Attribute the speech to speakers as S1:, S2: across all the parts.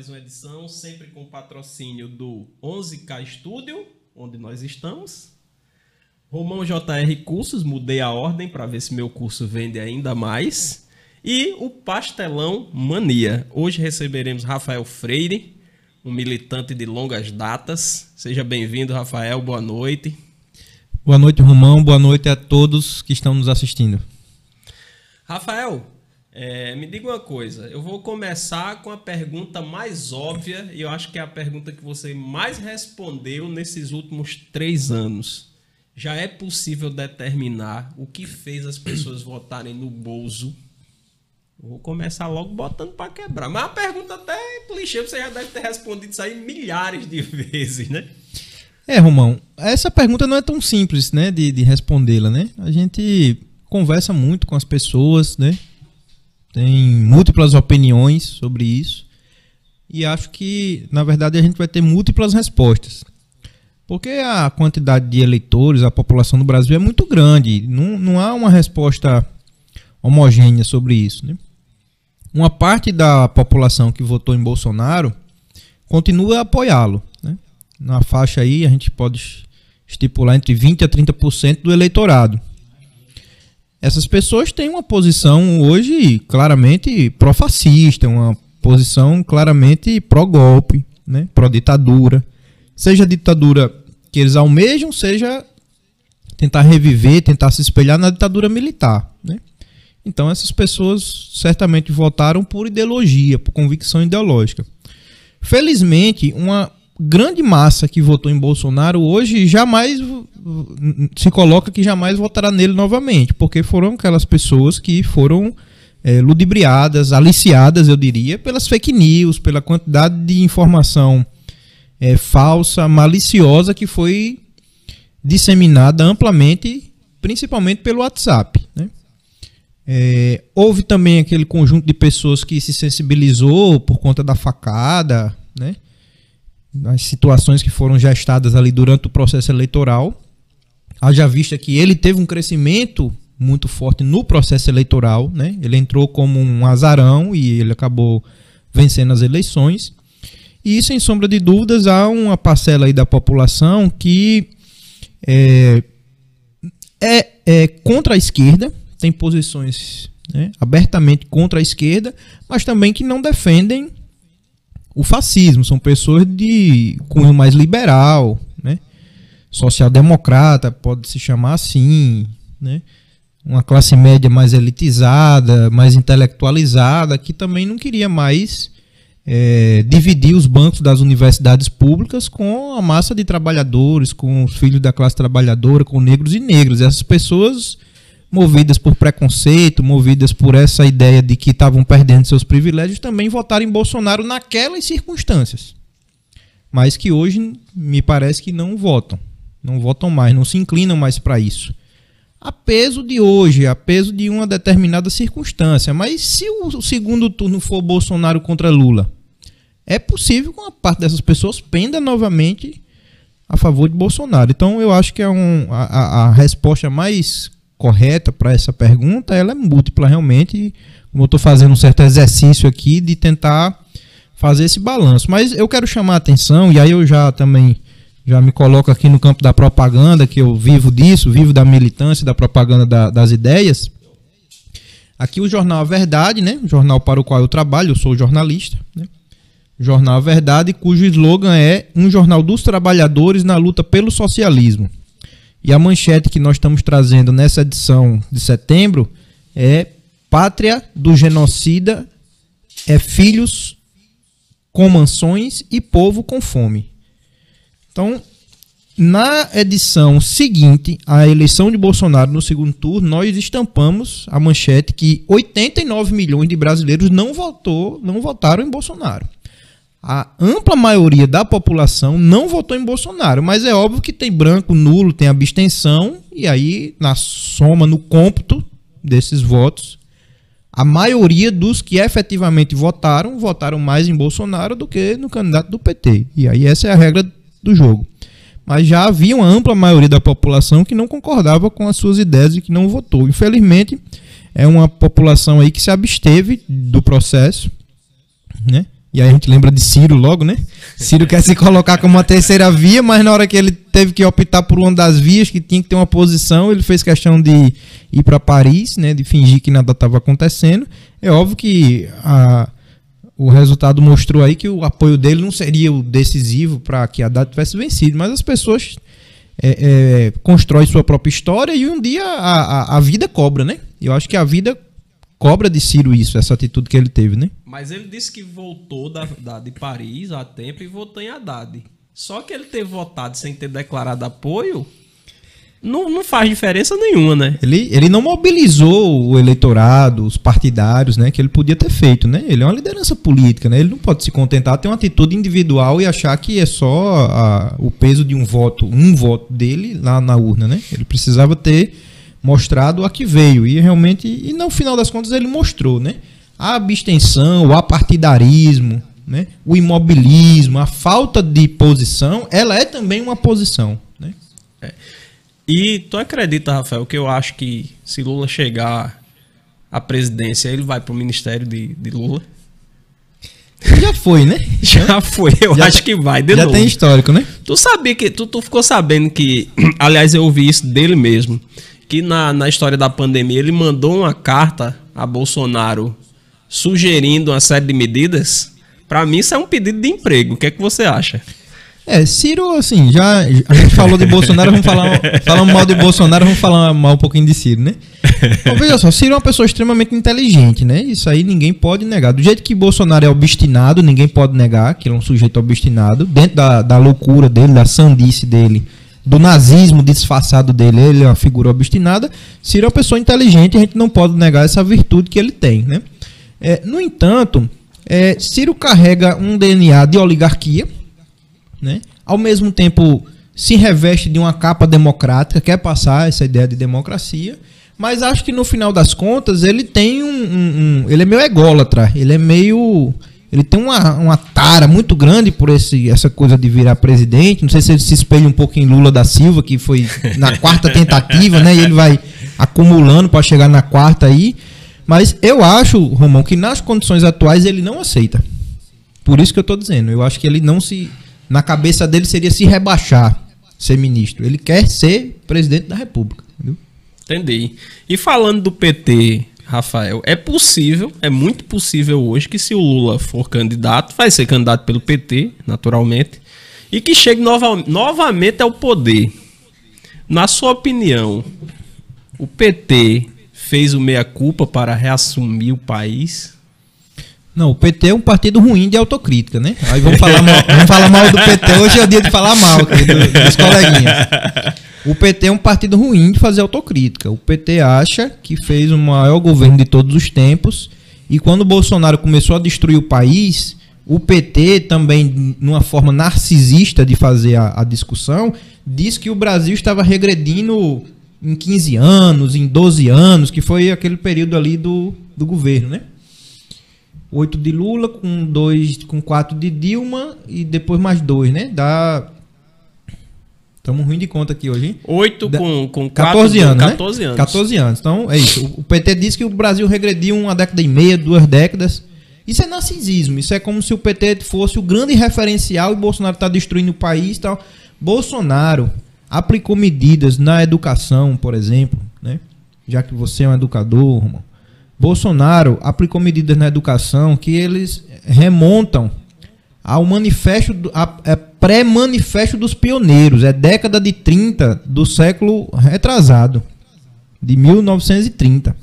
S1: 2023, mais uma edição, sempre com patrocínio do 11K Studio, onde nós estamos. Romão JR Cursos, mudei a ordem para ver se meu curso vende ainda mais. E o Pastelão Mania. Hoje receberemos Rafael Freire, um militante de longas datas. Seja bem-vindo, Rafael. Boa noite.
S2: Boa noite, Romão. Boa noite a todos que estão nos assistindo.
S1: Rafael, é, me diga uma coisa. Eu vou começar com a pergunta mais óbvia e eu acho que é a pergunta que você mais respondeu nesses últimos três anos. Já é possível determinar o que fez as pessoas votarem no Bolso Vou começar logo botando para quebrar. Mas a pergunta até é clichê, você já deve ter respondido isso aí milhares de vezes, né?
S2: É, Romão, essa pergunta não é tão simples, né, de, de respondê-la, né? A gente conversa muito com as pessoas, né? Tem múltiplas opiniões sobre isso. E acho que, na verdade, a gente vai ter múltiplas respostas. Porque a quantidade de eleitores, a população do Brasil é muito grande. Não, não há uma resposta homogênea sobre isso, né? uma parte da população que votou em Bolsonaro continua a apoiá-lo. Né? Na faixa aí, a gente pode estipular entre 20% a 30% do eleitorado. Essas pessoas têm uma posição hoje claramente pró-fascista, uma posição claramente pró-golpe, né? pró-ditadura. Seja a ditadura que eles almejam, seja tentar reviver, tentar se espelhar na ditadura militar. Né? Então essas pessoas certamente votaram por ideologia, por convicção ideológica. Felizmente, uma grande massa que votou em Bolsonaro hoje jamais se coloca que jamais votará nele novamente, porque foram aquelas pessoas que foram é, ludibriadas, aliciadas, eu diria, pelas fake news, pela quantidade de informação é, falsa, maliciosa que foi disseminada amplamente, principalmente pelo WhatsApp. Né? É, houve também aquele conjunto de pessoas que se sensibilizou por conta da facada, né? As situações que foram gestadas ali durante o processo eleitoral. Haja vista que ele teve um crescimento muito forte no processo eleitoral, né? Ele entrou como um azarão e ele acabou vencendo as eleições. E sem sombra de dúvidas há uma parcela aí da população que é, é, é contra a esquerda, têm posições né, abertamente contra a esquerda, mas também que não defendem o fascismo. São pessoas de cunho mais liberal, né, social-democrata, pode se chamar assim, né, uma classe média mais elitizada, mais intelectualizada, que também não queria mais é, dividir os bancos das universidades públicas com a massa de trabalhadores, com os filhos da classe trabalhadora, com negros e negros. Essas pessoas movidas por preconceito, movidas por essa ideia de que estavam perdendo seus privilégios, também votaram em Bolsonaro naquelas circunstâncias. Mas que hoje me parece que não votam. Não votam mais, não se inclinam mais para isso. A peso de hoje, a peso de uma determinada circunstância. Mas se o segundo turno for Bolsonaro contra Lula, é possível que uma parte dessas pessoas penda novamente a favor de Bolsonaro. Então eu acho que é um, a, a resposta mais correta para essa pergunta, ela é múltipla realmente. Como eu estou fazendo um certo exercício aqui de tentar fazer esse balanço. Mas eu quero chamar a atenção, e aí eu já também já me coloco aqui no campo da propaganda, que eu vivo disso, vivo da militância, da propaganda da, das ideias. Aqui o jornal A Verdade, né? O jornal para o qual eu trabalho, eu sou jornalista, né? Jornal Verdade, cujo slogan é um jornal dos trabalhadores na luta pelo socialismo. E a manchete que nós estamos trazendo nessa edição de setembro é Pátria do genocida é filhos com mansões e povo com fome. Então, na edição seguinte à eleição de Bolsonaro no segundo turno, nós estampamos a manchete que 89 milhões de brasileiros não votou, não votaram em Bolsonaro a ampla maioria da população não votou em Bolsonaro, mas é óbvio que tem branco, nulo, tem abstenção, e aí, na soma, no cômputo desses votos, a maioria dos que efetivamente votaram, votaram mais em Bolsonaro do que no candidato do PT. E aí essa é a regra do jogo. Mas já havia uma ampla maioria da população que não concordava com as suas ideias e que não votou. Infelizmente, é uma população aí que se absteve do processo, né? E aí a gente lembra de Ciro logo, né? Ciro quer se colocar como uma terceira via, mas na hora que ele teve que optar por uma das vias, que tinha que ter uma posição, ele fez questão de ir para Paris, né? De fingir que nada estava acontecendo. É óbvio que a, o resultado mostrou aí que o apoio dele não seria o decisivo para que a data tivesse vencido, mas as pessoas é, é, constroem sua própria história e um dia a, a, a vida cobra, né? Eu acho que a vida cobra de Ciro isso, essa atitude que ele teve, né?
S1: Mas ele disse que voltou da, da, de Paris há tempo e votou em Haddad. Só que ele ter votado sem ter declarado apoio não, não faz diferença nenhuma, né?
S2: Ele, ele não mobilizou o eleitorado, os partidários, né? Que ele podia ter feito, né? Ele é uma liderança política, né? Ele não pode se contentar ter uma atitude individual e achar que é só a, o peso de um voto, um voto dele lá na urna, né? Ele precisava ter mostrado a que veio. E realmente, e no final das contas, ele mostrou, né? A abstenção, o apartidarismo, né? o imobilismo, a falta de posição, ela é também uma posição. Né?
S1: É. E tu acredita, Rafael, que eu acho que se Lula chegar à presidência, ele vai para o ministério de, de Lula?
S2: Já foi, né?
S1: Já foi, eu já acho que vai
S2: de já novo. Tem histórico, né?
S1: Tu sabia que. Tu, tu ficou sabendo que. Aliás, eu ouvi isso dele mesmo que na, na história da pandemia ele mandou uma carta a Bolsonaro sugerindo uma série de medidas. Para mim, isso é um pedido de emprego. O que é que você acha?
S2: É, Ciro, assim, já a gente falou de Bolsonaro, vamos falar mal de Bolsonaro, vamos falar mal um pouquinho de Ciro, né? Então, veja só, Ciro é uma pessoa extremamente inteligente, né? Isso aí ninguém pode negar. Do jeito que Bolsonaro é obstinado, ninguém pode negar que ele é um sujeito obstinado, dentro da, da loucura dele, da sandice dele do nazismo disfarçado dele, ele é uma figura obstinada. Ciro é uma pessoa inteligente, a gente não pode negar essa virtude que ele tem. Né? É, no entanto, é, Ciro carrega um DNA de oligarquia, né? ao mesmo tempo se reveste de uma capa democrática, quer passar essa ideia de democracia, mas acho que no final das contas ele tem um. um, um ele é meio ególatra, ele é meio ele tem uma, uma tara muito grande por esse, essa coisa de virar presidente. Não sei se ele se espelha um pouco em Lula da Silva, que foi na quarta tentativa, né? E ele vai acumulando para chegar na quarta aí. Mas eu acho, Romão, que nas condições atuais ele não aceita. Por isso que eu estou dizendo. Eu acho que ele não se. Na cabeça dele seria se rebaixar, ser ministro. Ele quer ser presidente da República. Entendeu?
S1: Entendi. E falando do PT, Rafael, é possível, é muito possível hoje que se o Lula for candidato, vai ser candidato pelo PT, naturalmente, e que chegue nova, novamente ao poder. Na sua opinião, o PT fez o meia-culpa para reassumir o país?
S2: Não, o PT é um partido ruim de autocrítica, né? Aí vamos falar mal, vamos falar mal do PT. Hoje é o dia de falar mal aqui, do, dos coleguinhas. O PT é um partido ruim de fazer autocrítica. O PT acha que fez o maior governo de todos os tempos. E quando o Bolsonaro começou a destruir o país, o PT também, numa forma narcisista de fazer a, a discussão, disse que o Brasil estava regredindo em 15 anos, em 12 anos, que foi aquele período ali do, do governo, né? Oito de Lula, com dois, com quatro de Dilma e depois mais dois, né? Dá Estamos ruim de conta aqui hoje, hein?
S1: 8 com, com
S2: 14
S1: 4,
S2: anos,
S1: 14
S2: né?
S1: anos.
S2: 14 anos. Então, é isso. O PT disse que o Brasil regrediu uma década e meia, duas décadas. Isso é narcisismo. Isso é como se o PT fosse o grande referencial e Bolsonaro está destruindo o país e tal. Bolsonaro aplicou medidas na educação, por exemplo, né? Já que você é um educador, Romão. Bolsonaro aplicou medidas na educação que eles remontam ao manifesto, é pré-manifesto dos pioneiros, é década de 30 do século retrasado, de 1930,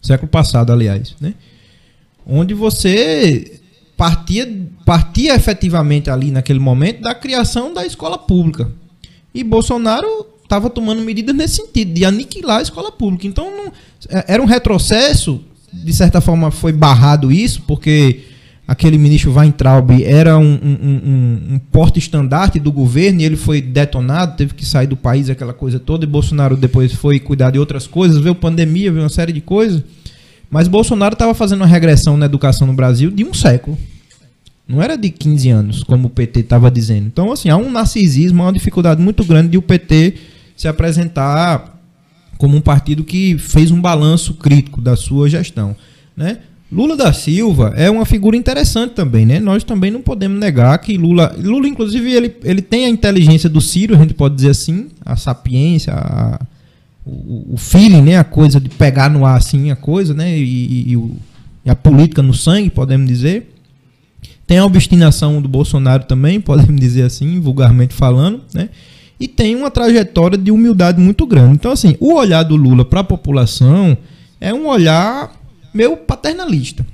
S2: século passado, aliás, né? Onde você partia, partia efetivamente ali naquele momento da criação da escola pública. E Bolsonaro estava tomando medidas nesse sentido, de aniquilar a escola pública. Então, não, é, era um retrocesso, de certa forma foi barrado isso, porque aquele ministro Weintraub era um, um, um, um porte-estandarte do governo e ele foi detonado, teve que sair do país, aquela coisa toda, e Bolsonaro depois foi cuidar de outras coisas, veio pandemia, veio uma série de coisas. Mas Bolsonaro estava fazendo uma regressão na educação no Brasil de um século. Não era de 15 anos, como o PT estava dizendo. Então, assim, há um narcisismo, há uma dificuldade muito grande de o PT se apresentar como um partido que fez um balanço crítico da sua gestão. Né? Lula da Silva é uma figura interessante também, né? Nós também não podemos negar que Lula, Lula inclusive ele, ele tem a inteligência do Ciro, a gente pode dizer assim, a sapiência, a, o, o feeling, né? A coisa de pegar no ar assim a coisa, né? E, e, e a política no sangue, podemos dizer. Tem a obstinação do Bolsonaro também, podemos dizer assim, vulgarmente falando, né? E tem uma trajetória de humildade muito grande. Então, assim, o olhar do Lula para a população é um olhar meio paternalista,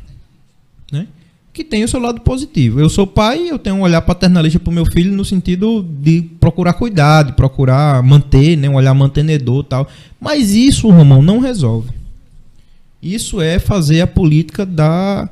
S2: né? Que tem o seu lado positivo. Eu sou pai, eu tenho um olhar paternalista para o meu filho no sentido de procurar cuidar, de procurar manter, né, um olhar mantenedor, tal. Mas isso, Romão, não resolve. Isso é fazer a política da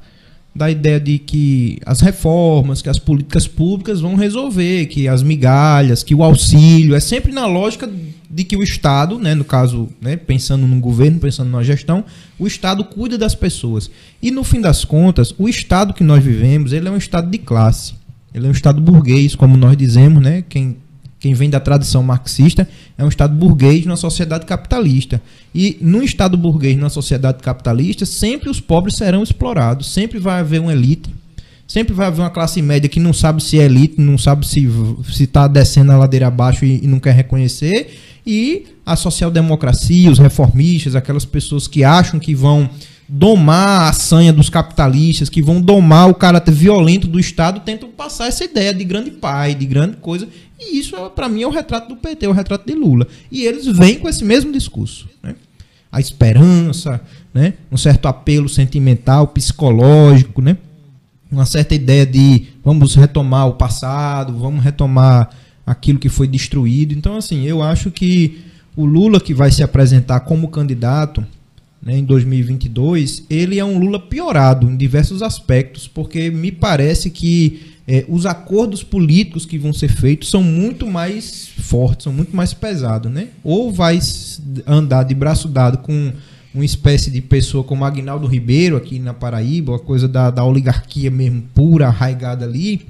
S2: da ideia de que as reformas, que as políticas públicas vão resolver, que as migalhas, que o auxílio, é sempre na lógica de que o Estado, né, no caso, né, pensando no governo, pensando na gestão, o Estado cuida das pessoas. E no fim das contas, o Estado que nós vivemos, ele é um Estado de classe. Ele é um Estado burguês, como nós dizemos, né? Quem, quem vem da tradição marxista é um Estado burguês numa sociedade capitalista. E no Estado burguês, numa sociedade capitalista, sempre os pobres serão explorados, sempre vai haver uma elite Sempre vai haver uma classe média que não sabe se é elite, não sabe se está descendo a ladeira abaixo e, e, não quer reconhecer. E a social-democracia, os reformistas, aquelas pessoas que acham que vão domar a sanha dos capitalistas, que vão domar o caráter violento do Estado, tentam passar essa ideia de grande pai, de grande coisa. E isso, para mim, é o retrato do PT, é o retrato de Lula. E eles vêm com esse mesmo discurso. Né? A esperança, né? um certo apelo sentimental, psicológico, né? uma certa ideia de vamos retomar o passado, vamos retomar aquilo que foi destruído. Então, assim, eu acho que o Lula que vai se apresentar como candidato né, em 2022, ele é um Lula piorado em diversos aspectos, porque me parece que é, os acordos políticos que vão ser feitos são muito mais fortes, são muito mais pesados, né? Ou vai andar de braço dado com uma espécie de pessoa como Agnaldo Ribeiro aqui na Paraíba, uma coisa da, da oligarquia mesmo pura, arraigada ali,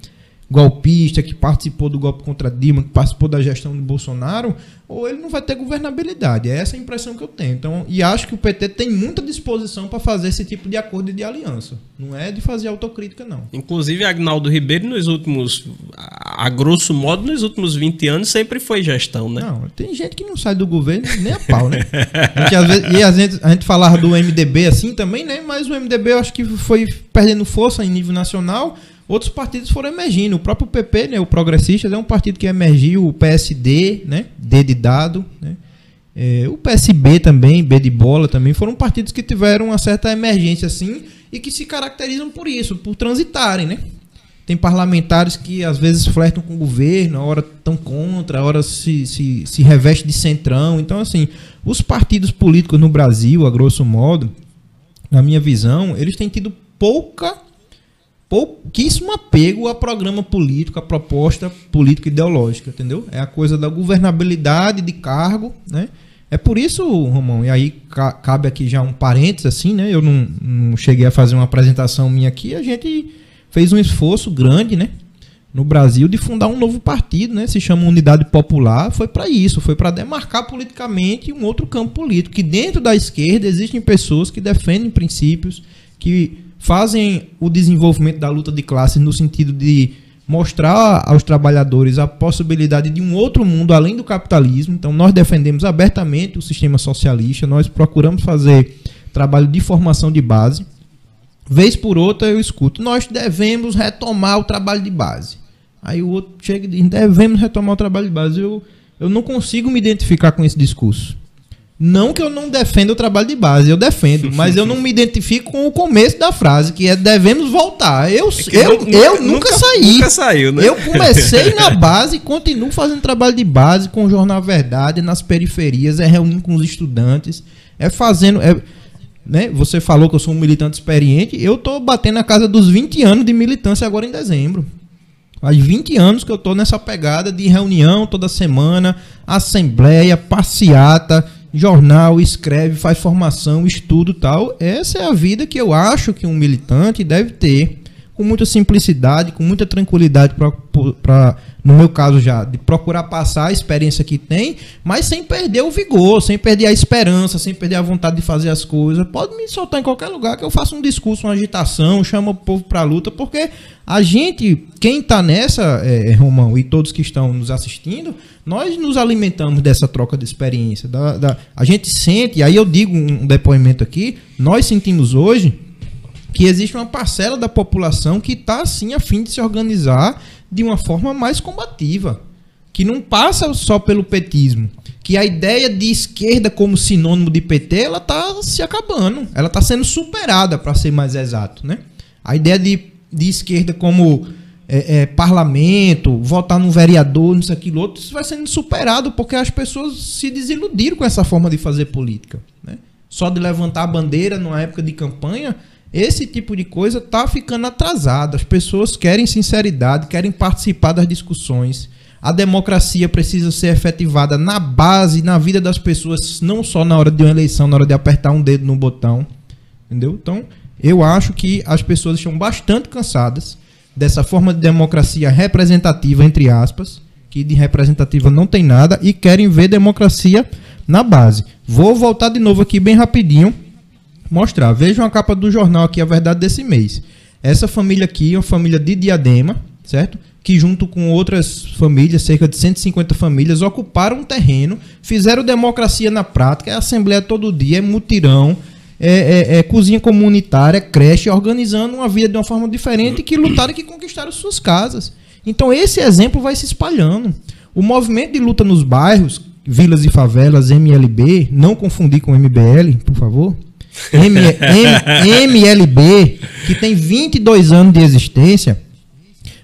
S2: golpista que participou do golpe contra Dilma, que participou da gestão de Bolsonaro, ou ele não vai ter governabilidade. É essa a impressão que eu tenho. Então, e acho que o PT tem muita disposição para fazer esse tipo de acordo e de aliança. Não é de fazer autocrítica, não.
S1: Inclusive, Agnaldo Ribeiro, nos últimos, a grosso modo, nos últimos 20 anos, sempre foi gestão, né?
S2: Não, tem gente que não sai do governo nem a pau, né? Gente, às vezes, e às vezes a gente falava do MDB assim também, né? Mas o MDB eu acho que foi perdendo força em nível nacional outros partidos foram emergindo. O próprio PP, né, o Progressistas, é um partido que emergiu, o PSD, né, D de dado, né, é, o PSB também, B de bola também, foram partidos que tiveram uma certa emergência assim e que se caracterizam por isso, por transitarem, né? Tem parlamentares que às vezes flertam com o governo, a hora estão contra, a hora se, se, se reveste de centrão. Então, assim, os partidos políticos no Brasil, a grosso modo, na minha visão, eles têm tido pouca pouquíssimo apego a programa político, a proposta política ideológica, entendeu? É a coisa da governabilidade de cargo, né? É por isso, Romão, e aí cabe aqui já um parênteses assim, né? Eu não, não cheguei a fazer uma apresentação minha aqui, a gente fez um esforço grande, né? No Brasil de fundar um novo partido, né? Se chama Unidade Popular, foi para isso, foi para demarcar politicamente um outro campo político, que dentro da esquerda existem pessoas que defendem princípios que fazem o desenvolvimento da luta de classes no sentido de mostrar aos trabalhadores a possibilidade de um outro mundo além do capitalismo. Então, nós defendemos abertamente o sistema socialista, nós procuramos fazer trabalho de formação de base. Vez por outra eu escuto, nós devemos retomar o trabalho de base. Aí o outro chega e diz, devemos retomar o trabalho de base. Eu, eu não consigo me identificar com esse discurso. Não que eu não defenda o trabalho de base, eu defendo, mas eu não me identifico com o começo da frase, que é devemos voltar. Eu, é eu, nunca, eu nunca, nunca, saí.
S1: Nunca saiu, né?
S2: Eu comecei na base e continuo fazendo trabalho de base com o Jornal Verdade, nas periferias, é reunindo com os estudantes, é fazendo. É, né? Você falou que eu sou um militante experiente, eu tô batendo na casa dos 20 anos de militância agora em dezembro. Faz 20 anos que eu tô nessa pegada de reunião toda semana, assembleia, passeata jornal, escreve, faz formação, estudo tal. Essa é a vida que eu acho que um militante deve ter com muita simplicidade, com muita tranquilidade para, no meu caso já, de procurar passar a experiência que tem, mas sem perder o vigor, sem perder a esperança, sem perder a vontade de fazer as coisas. Pode me soltar em qualquer lugar que eu faça um discurso, uma agitação, chamo o povo para luta, porque a gente, quem está nessa, é, Romão, e todos que estão nos assistindo, nós nos alimentamos dessa troca de experiência. Da, da, a gente sente, aí eu digo um depoimento aqui, nós sentimos hoje que existe uma parcela da população que está assim a fim de se organizar de uma forma mais combativa, que não passa só pelo petismo, que a ideia de esquerda como sinônimo de PT ela está se acabando, ela está sendo superada para ser mais exato, né? A ideia de, de esquerda como é, é, parlamento, votar no vereador, nisso aquilo outro, isso vai sendo superado porque as pessoas se desiludiram com essa forma de fazer política, né? Só de levantar a bandeira numa época de campanha esse tipo de coisa está ficando atrasado. As pessoas querem sinceridade, querem participar das discussões. A democracia precisa ser efetivada na base, na vida das pessoas, não só na hora de uma eleição, na hora de apertar um dedo no botão. Entendeu? Então, eu acho que as pessoas estão bastante cansadas dessa forma de democracia representativa, entre aspas, que de representativa não tem nada, e querem ver democracia na base. Vou voltar de novo aqui bem rapidinho mostrar. Vejam a capa do jornal aqui, a verdade desse mês. Essa família aqui é uma família de Diadema, certo? Que junto com outras famílias, cerca de 150 famílias, ocuparam um terreno, fizeram democracia na prática, é assembleia todo dia, é mutirão, é, é, é, cozinha comunitária, creche, organizando uma vida de uma forma diferente que lutaram e que conquistaram suas casas. Então esse exemplo vai se espalhando. O movimento de luta nos bairros, vilas e favelas, MLB, não confundir com MBL, por favor, M, M, MLB, que tem 22 anos de existência,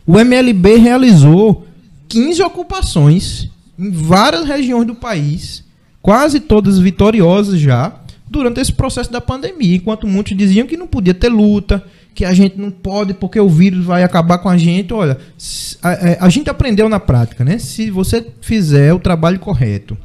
S2: o MLB realizou 15 ocupações em várias regiões do país, quase todas vitoriosas já, durante esse processo da pandemia, enquanto muitos diziam que não podia ter luta, que a gente não pode porque o vírus vai acabar com a gente. Olha, a, é, a gente aprendeu na prática, né? Se você fizer o trabalho correto,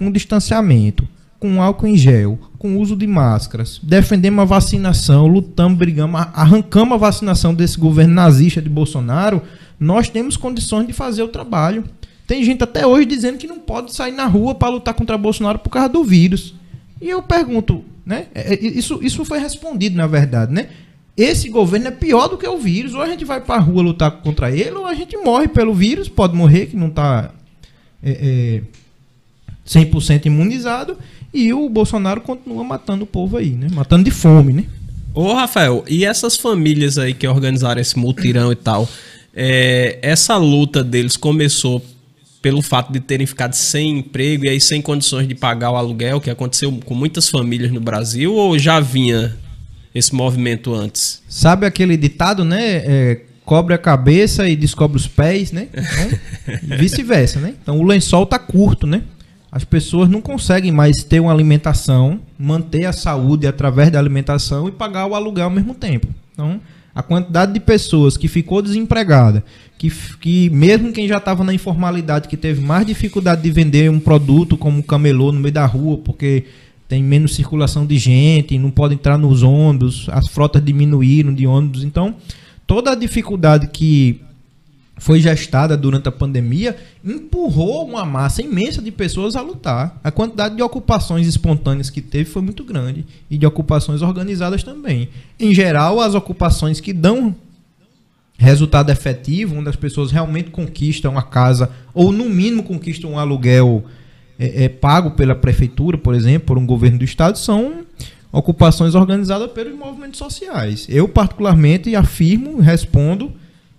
S2: um distanciamento, com álcool em gel, com uso de máscaras, defendemos a vacinação, lutamos, brigamos, arrancamos a vacinação desse governo nazista de Bolsonaro, nós temos condições de fazer o trabalho. Tem gente até hoje dizendo que não pode sair na rua para lutar contra Bolsonaro por causa do vírus. E eu pergunto, né? É, é, isso, isso foi respondido, na verdade, né? Esse governo é pior do que o vírus. Ou a gente vai para a rua lutar contra ele, ou a gente morre pelo vírus, pode morrer, que não está é, é, 100% imunizado, e o Bolsonaro continua matando o povo aí, né? Matando de fome, né?
S1: Ô, Rafael, e essas famílias aí que organizaram esse mutirão e tal, é, essa luta deles começou pelo fato de terem ficado sem emprego e aí sem condições de pagar o aluguel, que aconteceu com muitas famílias no Brasil, ou já vinha esse movimento antes?
S2: Sabe aquele ditado, né? É, cobre a cabeça e descobre os pés, né? Vice-versa, né? Então o lençol tá curto, né? as pessoas não conseguem mais ter uma alimentação, manter a saúde através da alimentação e pagar o aluguel ao mesmo tempo. Então, a quantidade de pessoas que ficou desempregada, que, que mesmo quem já estava na informalidade, que teve mais dificuldade de vender um produto como camelô no meio da rua, porque tem menos circulação de gente, não pode entrar nos ônibus, as frotas diminuíram de ônibus. Então, toda a dificuldade que foi gestada durante a pandemia, empurrou uma massa imensa de pessoas a lutar. A quantidade de ocupações espontâneas que teve foi muito grande e de ocupações organizadas também. Em geral, as ocupações que dão resultado efetivo, onde as pessoas realmente conquistam a casa ou no mínimo conquistam um aluguel é, é, pago pela prefeitura, por exemplo, por um governo do estado, são ocupações organizadas pelos movimentos sociais. Eu particularmente afirmo, respondo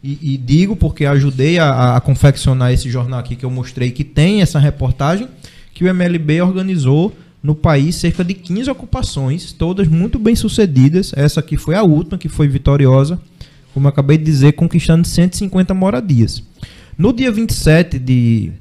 S2: e, e, digo porque ajudei a, a, confeccionar esse jornal aqui que eu mostrei que tem essa reportagem, que o MLB organizou no país cerca de 15 ocupações, todas muito bem sucedidas. Essa aqui foi a última, que foi vitoriosa, como eu acabei de dizer, conquistando 150 moradias. No dia 27 de,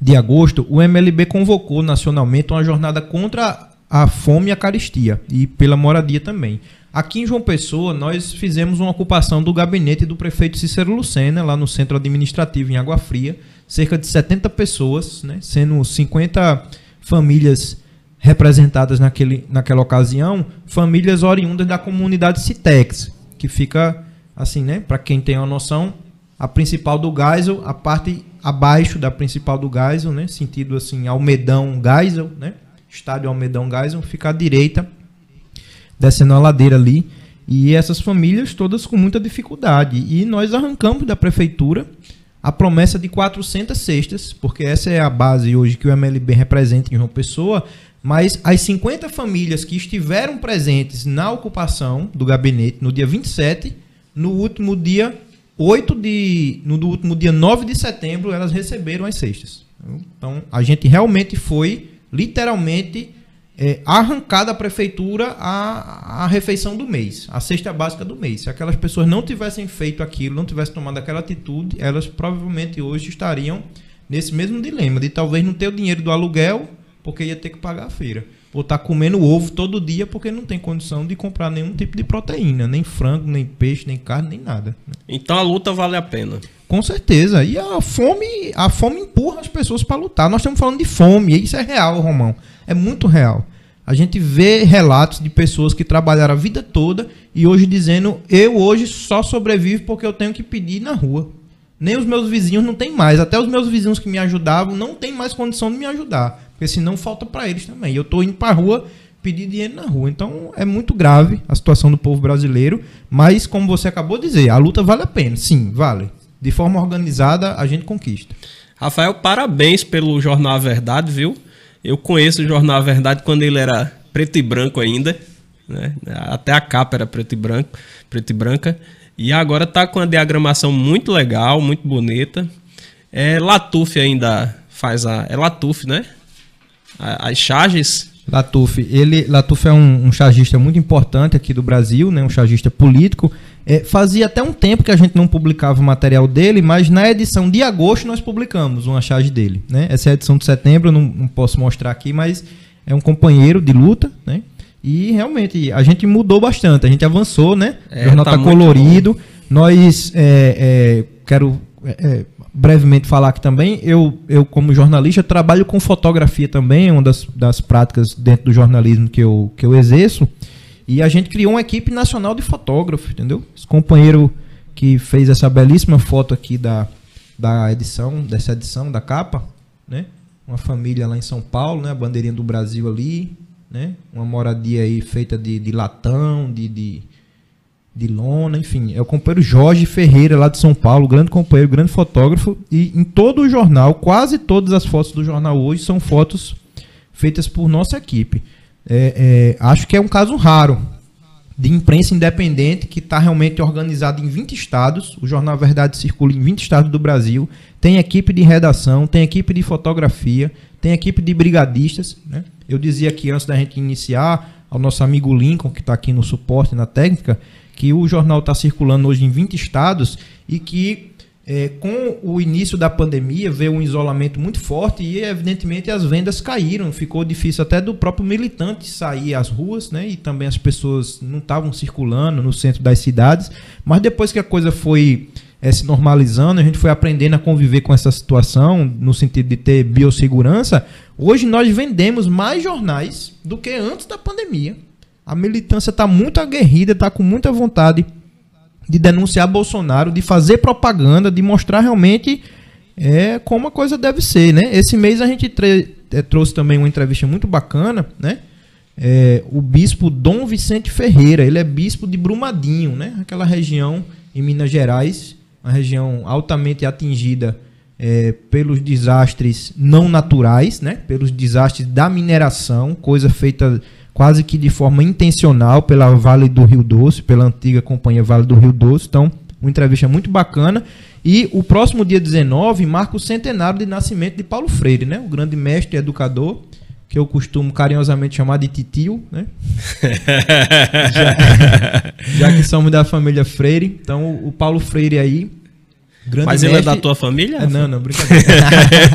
S2: de agosto, o MLB convocou nacionalmente uma jornada contra a fome e a caristia, e pela moradia também. Aqui em João Pessoa, nós fizemos uma ocupação do gabinete do prefeito Cícero Lucena, lá no centro administrativo em Água Fria, cerca de 70 pessoas, né, sendo 50 famílias representadas naquele, naquela ocasião, famílias oriundas da comunidade Citex, que fica assim, né? Para quem tem uma noção, a principal do Geisel, a parte abaixo da principal do Geisel, né? Sentido assim, Almedão Geisel, né? Estádio Almedão Geisel, fica à direita, descendo a ladeira ali. E essas famílias todas com muita dificuldade. E nós arrancamos da prefeitura a promessa de 400 cestas, porque essa é a base hoje que o MLB representa em João Pessoa, mas as 50 famílias que estiveram presentes na ocupação do gabinete no dia 27, no último dia 8 de. No último dia 9 de setembro, elas receberam as cestas. Então, a gente realmente foi, literalmente, é, arrancar da prefeitura a, a refeição do mês, a cesta básica do mês. Se aquelas pessoas não tivessem feito aquilo, não tivessem tomado aquela atitude, elas provavelmente hoje estariam nesse mesmo dilema de talvez não ter o dinheiro do aluguel, porque ia ter que pagar a feira. Ou tá comendo ovo todo dia porque não tem condição de comprar nenhum tipo de proteína, nem frango, nem peixe, nem carne, nem nada. Né?
S1: Então a luta vale a pena.
S2: Com certeza. E a fome, a fome empurra as pessoas para lutar. Nós estamos falando de fome, e isso é real, Romão. É muito real. A gente vê relatos de pessoas que trabalharam a vida toda e hoje dizendo: eu hoje só sobrevivo porque eu tenho que pedir na rua. Nem os meus vizinhos não têm mais. Até os meus vizinhos que me ajudavam não têm mais condição de me ajudar. Porque senão falta para eles também. E eu estou indo para a rua pedir dinheiro na rua. Então é muito grave a situação do povo brasileiro. Mas, como você acabou de dizer, a luta vale a pena. Sim, vale. De forma organizada, a gente conquista.
S1: Rafael, parabéns pelo Jornal A Verdade, viu? Eu conheço o Jornal A Verdade quando ele era preto e branco ainda. Né? Até a capa era preto e branco, preto e branca. E agora está com uma diagramação muito legal, muito bonita. É, Latuf ainda faz a. É Latuf, né? As charges.
S2: Latuf, ele, Latuf é um, um chargista muito importante aqui do Brasil, né? um chargista político. É, fazia até um tempo que a gente não publicava o material dele, mas na edição de agosto nós publicamos uma charge dele. Né? Essa é a edição de setembro, eu não, não posso mostrar aqui, mas é um companheiro de luta, né? E realmente a gente mudou bastante, a gente avançou, né? É, o jornal tá, tá colorido. Nós é, é, quero é, é, brevemente falar aqui também. Eu, eu como jornalista trabalho com fotografia também, uma das, das práticas dentro do jornalismo que eu, que eu exerço. E a gente criou uma equipe nacional de fotógrafos, entendeu? Esse companheiro que fez essa belíssima foto aqui da, da edição, dessa edição da capa, né? Uma família lá em São Paulo, né? A bandeirinha do Brasil ali, né? Uma moradia aí feita de, de latão, de, de, de lona, enfim. É o companheiro Jorge Ferreira, lá de São Paulo, grande companheiro, grande fotógrafo. E em todo o jornal, quase todas as fotos do jornal hoje são fotos feitas por nossa equipe. É, é, acho que é um caso raro de imprensa independente que está realmente organizado em 20 estados. O Jornal Verdade circula em 20 estados do Brasil. Tem equipe de redação, tem equipe de fotografia, tem equipe de brigadistas. Né? Eu dizia aqui antes da gente iniciar, ao nosso amigo Lincoln, que está aqui no suporte, na técnica, que o jornal está circulando hoje em 20 estados e que é, com o início da pandemia veio um isolamento muito forte e evidentemente as vendas caíram, ficou difícil até do próprio militante sair às ruas, né? E também as pessoas não estavam circulando no centro das cidades, mas depois que a coisa foi é, se normalizando, a gente foi aprendendo a conviver com essa situação no sentido de ter biossegurança. Hoje nós vendemos mais jornais do que antes da pandemia. A militância está muito aguerrida, está com muita vontade de denunciar Bolsonaro, de fazer propaganda, de mostrar realmente é, como a coisa deve ser, né? Esse mês a gente é, trouxe também uma entrevista muito bacana, né? É, o bispo Dom Vicente Ferreira, ele é bispo de Brumadinho, né? Aquela região em Minas Gerais, uma região altamente atingida é, pelos desastres não naturais, né? Pelos desastres da mineração, coisa feita quase que de forma intencional pela Vale do Rio Doce, pela antiga companhia Vale do Rio Doce. Então, uma entrevista muito bacana. E o próximo dia 19 marca o centenário de nascimento de Paulo Freire, né? O grande mestre e educador, que eu costumo carinhosamente chamar de titio, né? já, já, que somos da família Freire. Então, o Paulo Freire aí
S1: Grande Mas mestre... ele é da tua família?
S2: É, não, não, brincadeira.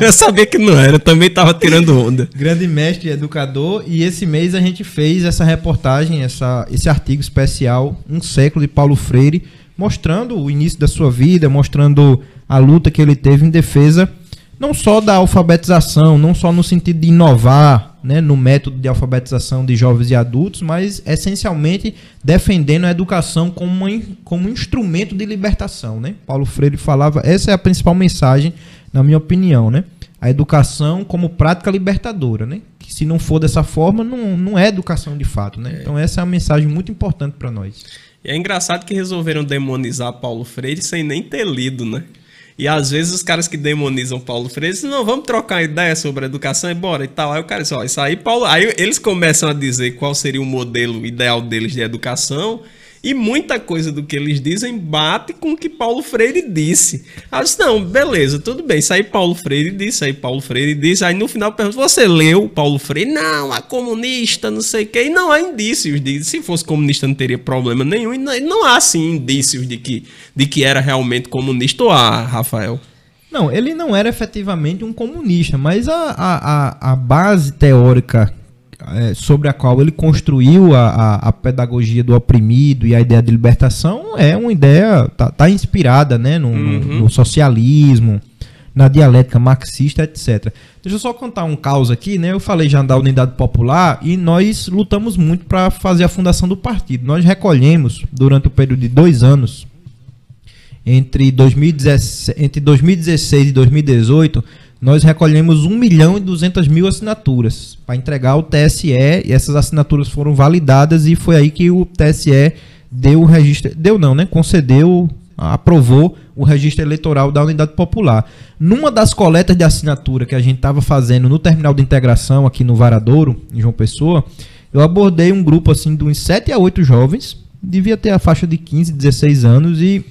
S1: eu sabia que não era, eu também estava tirando onda.
S2: Grande mestre educador, e esse mês a gente fez essa reportagem, essa, esse artigo especial, Um Século de Paulo Freire, mostrando o início da sua vida, mostrando a luta que ele teve em defesa não só da alfabetização, não só no sentido de inovar né, no método de alfabetização de jovens e adultos, mas essencialmente defendendo a educação como, um, como um instrumento de libertação. Né? Paulo Freire falava, essa é a principal mensagem, na minha opinião, né? a educação como prática libertadora. Né? Que se não for dessa forma, não, não é educação de fato. Né? É. Então essa é uma mensagem muito importante para nós.
S1: E é engraçado que resolveram demonizar Paulo Freire sem nem ter lido, né? E às vezes os caras que demonizam Paulo Freire dizem, não, vamos trocar ideia sobre educação e bora e tal. Aí o cara diz, ó, isso aí, Paulo. Aí eles começam a dizer qual seria o modelo ideal deles de educação. E muita coisa do que eles dizem bate com o que Paulo Freire disse. Aí disse, não, beleza, tudo bem. Aí Paulo Freire disse, aí Paulo Freire disse. Aí no final pergunta, você leu Paulo Freire? Não, a comunista, não sei o quê. E não há indícios de. Se fosse comunista não teria problema nenhum. E não, não há, sim, indícios de que, de que era realmente comunista ou há, Rafael?
S2: Não, ele não era efetivamente um comunista, mas a, a, a base teórica é, sobre a qual ele construiu a, a, a, pedagogia do oprimido e a ideia de libertação é uma ideia tá, tá inspirada né, no, uhum. no, no, socialismo, na dialética marxista, etc. Deixa eu só contar um caos aqui, né? Eu falei já da Unidade Popular e nós lutamos muito para fazer a fundação do partido. Nós recolhemos durante o período de dois anos entre 2016, entre 2016 e 2018 nós recolhemos 1 milhão e 200 mil assinaturas para entregar ao TSE e essas assinaturas foram validadas e foi aí que o TSE deu o registro, deu não, né? Concedeu, aprovou o registro eleitoral da Unidade Popular. Numa das coletas de assinatura que a gente estava fazendo no terminal de integração aqui no Varadouro, em João Pessoa, eu abordei um grupo assim de uns 7 a 8 jovens, devia ter a faixa de 15, 16 anos e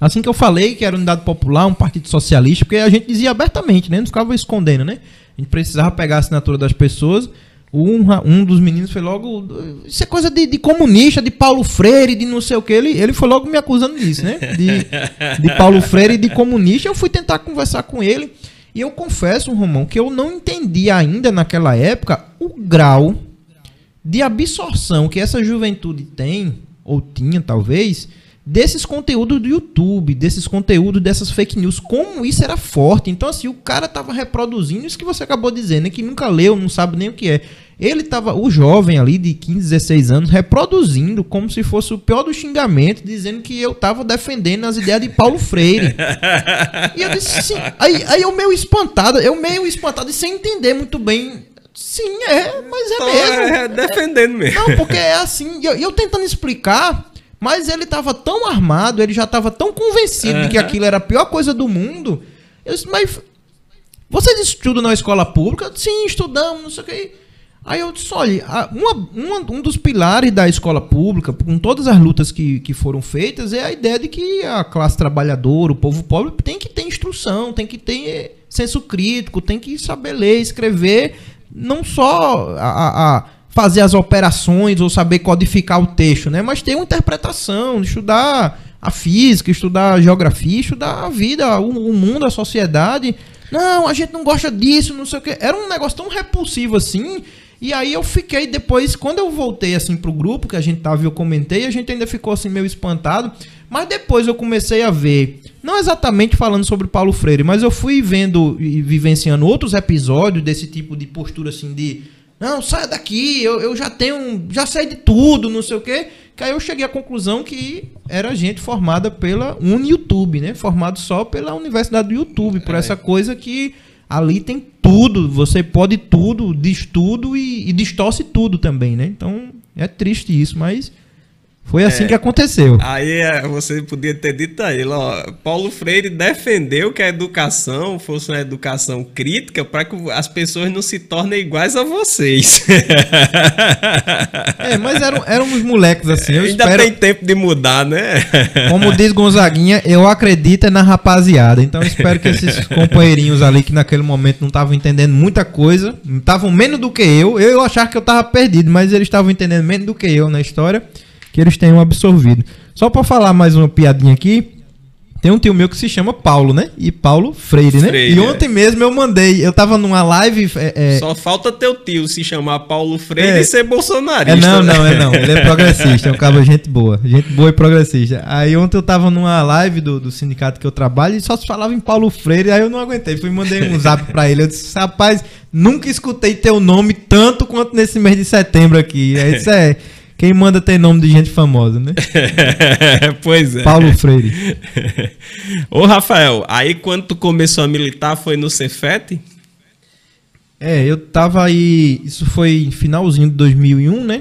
S2: Assim que eu falei que era Unidade Popular, um partido socialista, porque a gente dizia abertamente, né? Não ficava escondendo, né? A gente precisava pegar a assinatura das pessoas. Um, um dos meninos foi logo. Isso é coisa de, de, comunista, de Paulo Freire, de não sei o que. Ele, ele foi logo me acusando disso, né? De, de Paulo Freire e de comunista. Eu fui tentar conversar com ele. E eu confesso, Romão, que eu não entendi ainda naquela época o grau de absorção que essa juventude tem, ou tinha talvez, desses conteúdos do YouTube, desses conteúdos dessas fake news, como isso era forte. Então, assim, o cara tava reproduzindo isso que você acabou dizer, né? Que nunca leu, não sabe nem o que é. Ele tava, o jovem ali de 15, 16 anos, reproduzindo como se fosse o pior do xingamento, dizendo que eu tava defendendo as ideias de Paulo Freire. e eu disse, sim. Aí, aí eu meio espantado, eu meio espantado e sem entender muito bem Sim, é, mas é Tô mesmo. É,
S1: defendendo mesmo.
S2: Não, porque é assim. E eu, eu, tentando explicar, mas ele estava tão armado, ele já estava tão convencido uhum. de que aquilo era a pior coisa do mundo. Eu disse, mas vocês estudam na escola pública? Sim, estudamos, não sei o que. Aí eu disse, olha, uma, uma, um dos pilares da escola pública, com todas as lutas que, que foram feitas, é a ideia de que a classe trabalhadora, o povo pobre, tem que ter instrução, tem que ter senso crítico, tem que saber ler, escrever, não só a, a fazer as operações ou saber codificar o texto, né? Mas ter uma interpretação, estudar a física, estudar a geografia, estudar a vida, o, o mundo, a sociedade. Não, a gente não gosta disso, não sei o que. Era um negócio tão repulsivo assim. E aí eu fiquei depois, quando eu voltei assim pro grupo que a gente tava, eu comentei, a gente ainda ficou assim meio espantado, mas depois eu comecei a ver, não exatamente falando sobre Paulo Freire, mas eu fui vendo e vivenciando outros episódios desse tipo de postura assim de não, saia daqui, eu, eu já tenho. Já sei de tudo, não sei o quê. Que aí eu cheguei à conclusão que era gente formada pela UniYouTube, né? Formado só pela Universidade do YouTube, por é. essa coisa que ali tem tudo, você pode tudo, diz tudo e, e distorce tudo também, né? Então é triste isso, mas foi assim é, que aconteceu.
S1: Aí é, você podia ter dito a ele, ó, Paulo Freire defendeu que a educação fosse uma educação crítica para que as pessoas não se tornem iguais a vocês.
S2: É, mas eram, éramos moleques assim. Eu
S1: Ainda espero... tem tempo de mudar, né?
S2: Como diz Gonzaguinha, eu acredito é na rapaziada. Então espero que esses companheirinhos ali que naquele momento não estavam entendendo muita coisa, estavam menos do que eu. Eu achava que eu estava perdido, mas eles estavam entendendo menos do que eu na história que eles tenham absorvido. Só para falar mais uma piadinha aqui, Tem um tio meu que se chama Paulo, né? E Paulo Freire, né?
S1: Freire,
S2: e ontem mesmo eu mandei, eu tava numa live. É, é,
S1: Só falta teu tio se chamar Paulo Freire
S2: É.
S1: e ser bolsonarista.
S2: É, não,
S1: né?
S2: não, é não. Ele é progressista, é um cara gente boa. Gente boa e progressista. Aí ontem eu tava numa live do, do sindicato que eu trabalho e só se falava em Paulo Freire, aí eu não aguentei. Fui mandei um zap pra ele. Eu disse, rapaz, nunca escutei teu nome tanto quanto nesse mês de setembro aqui. Isso é. Quem manda ter nome de gente famosa, né?
S1: pois é.
S2: Paulo Freire.
S1: Ô, Rafael, aí quando tu começou a militar foi no Cefete?
S2: É, eu tava aí. Isso foi em finalzinho de 2001, né?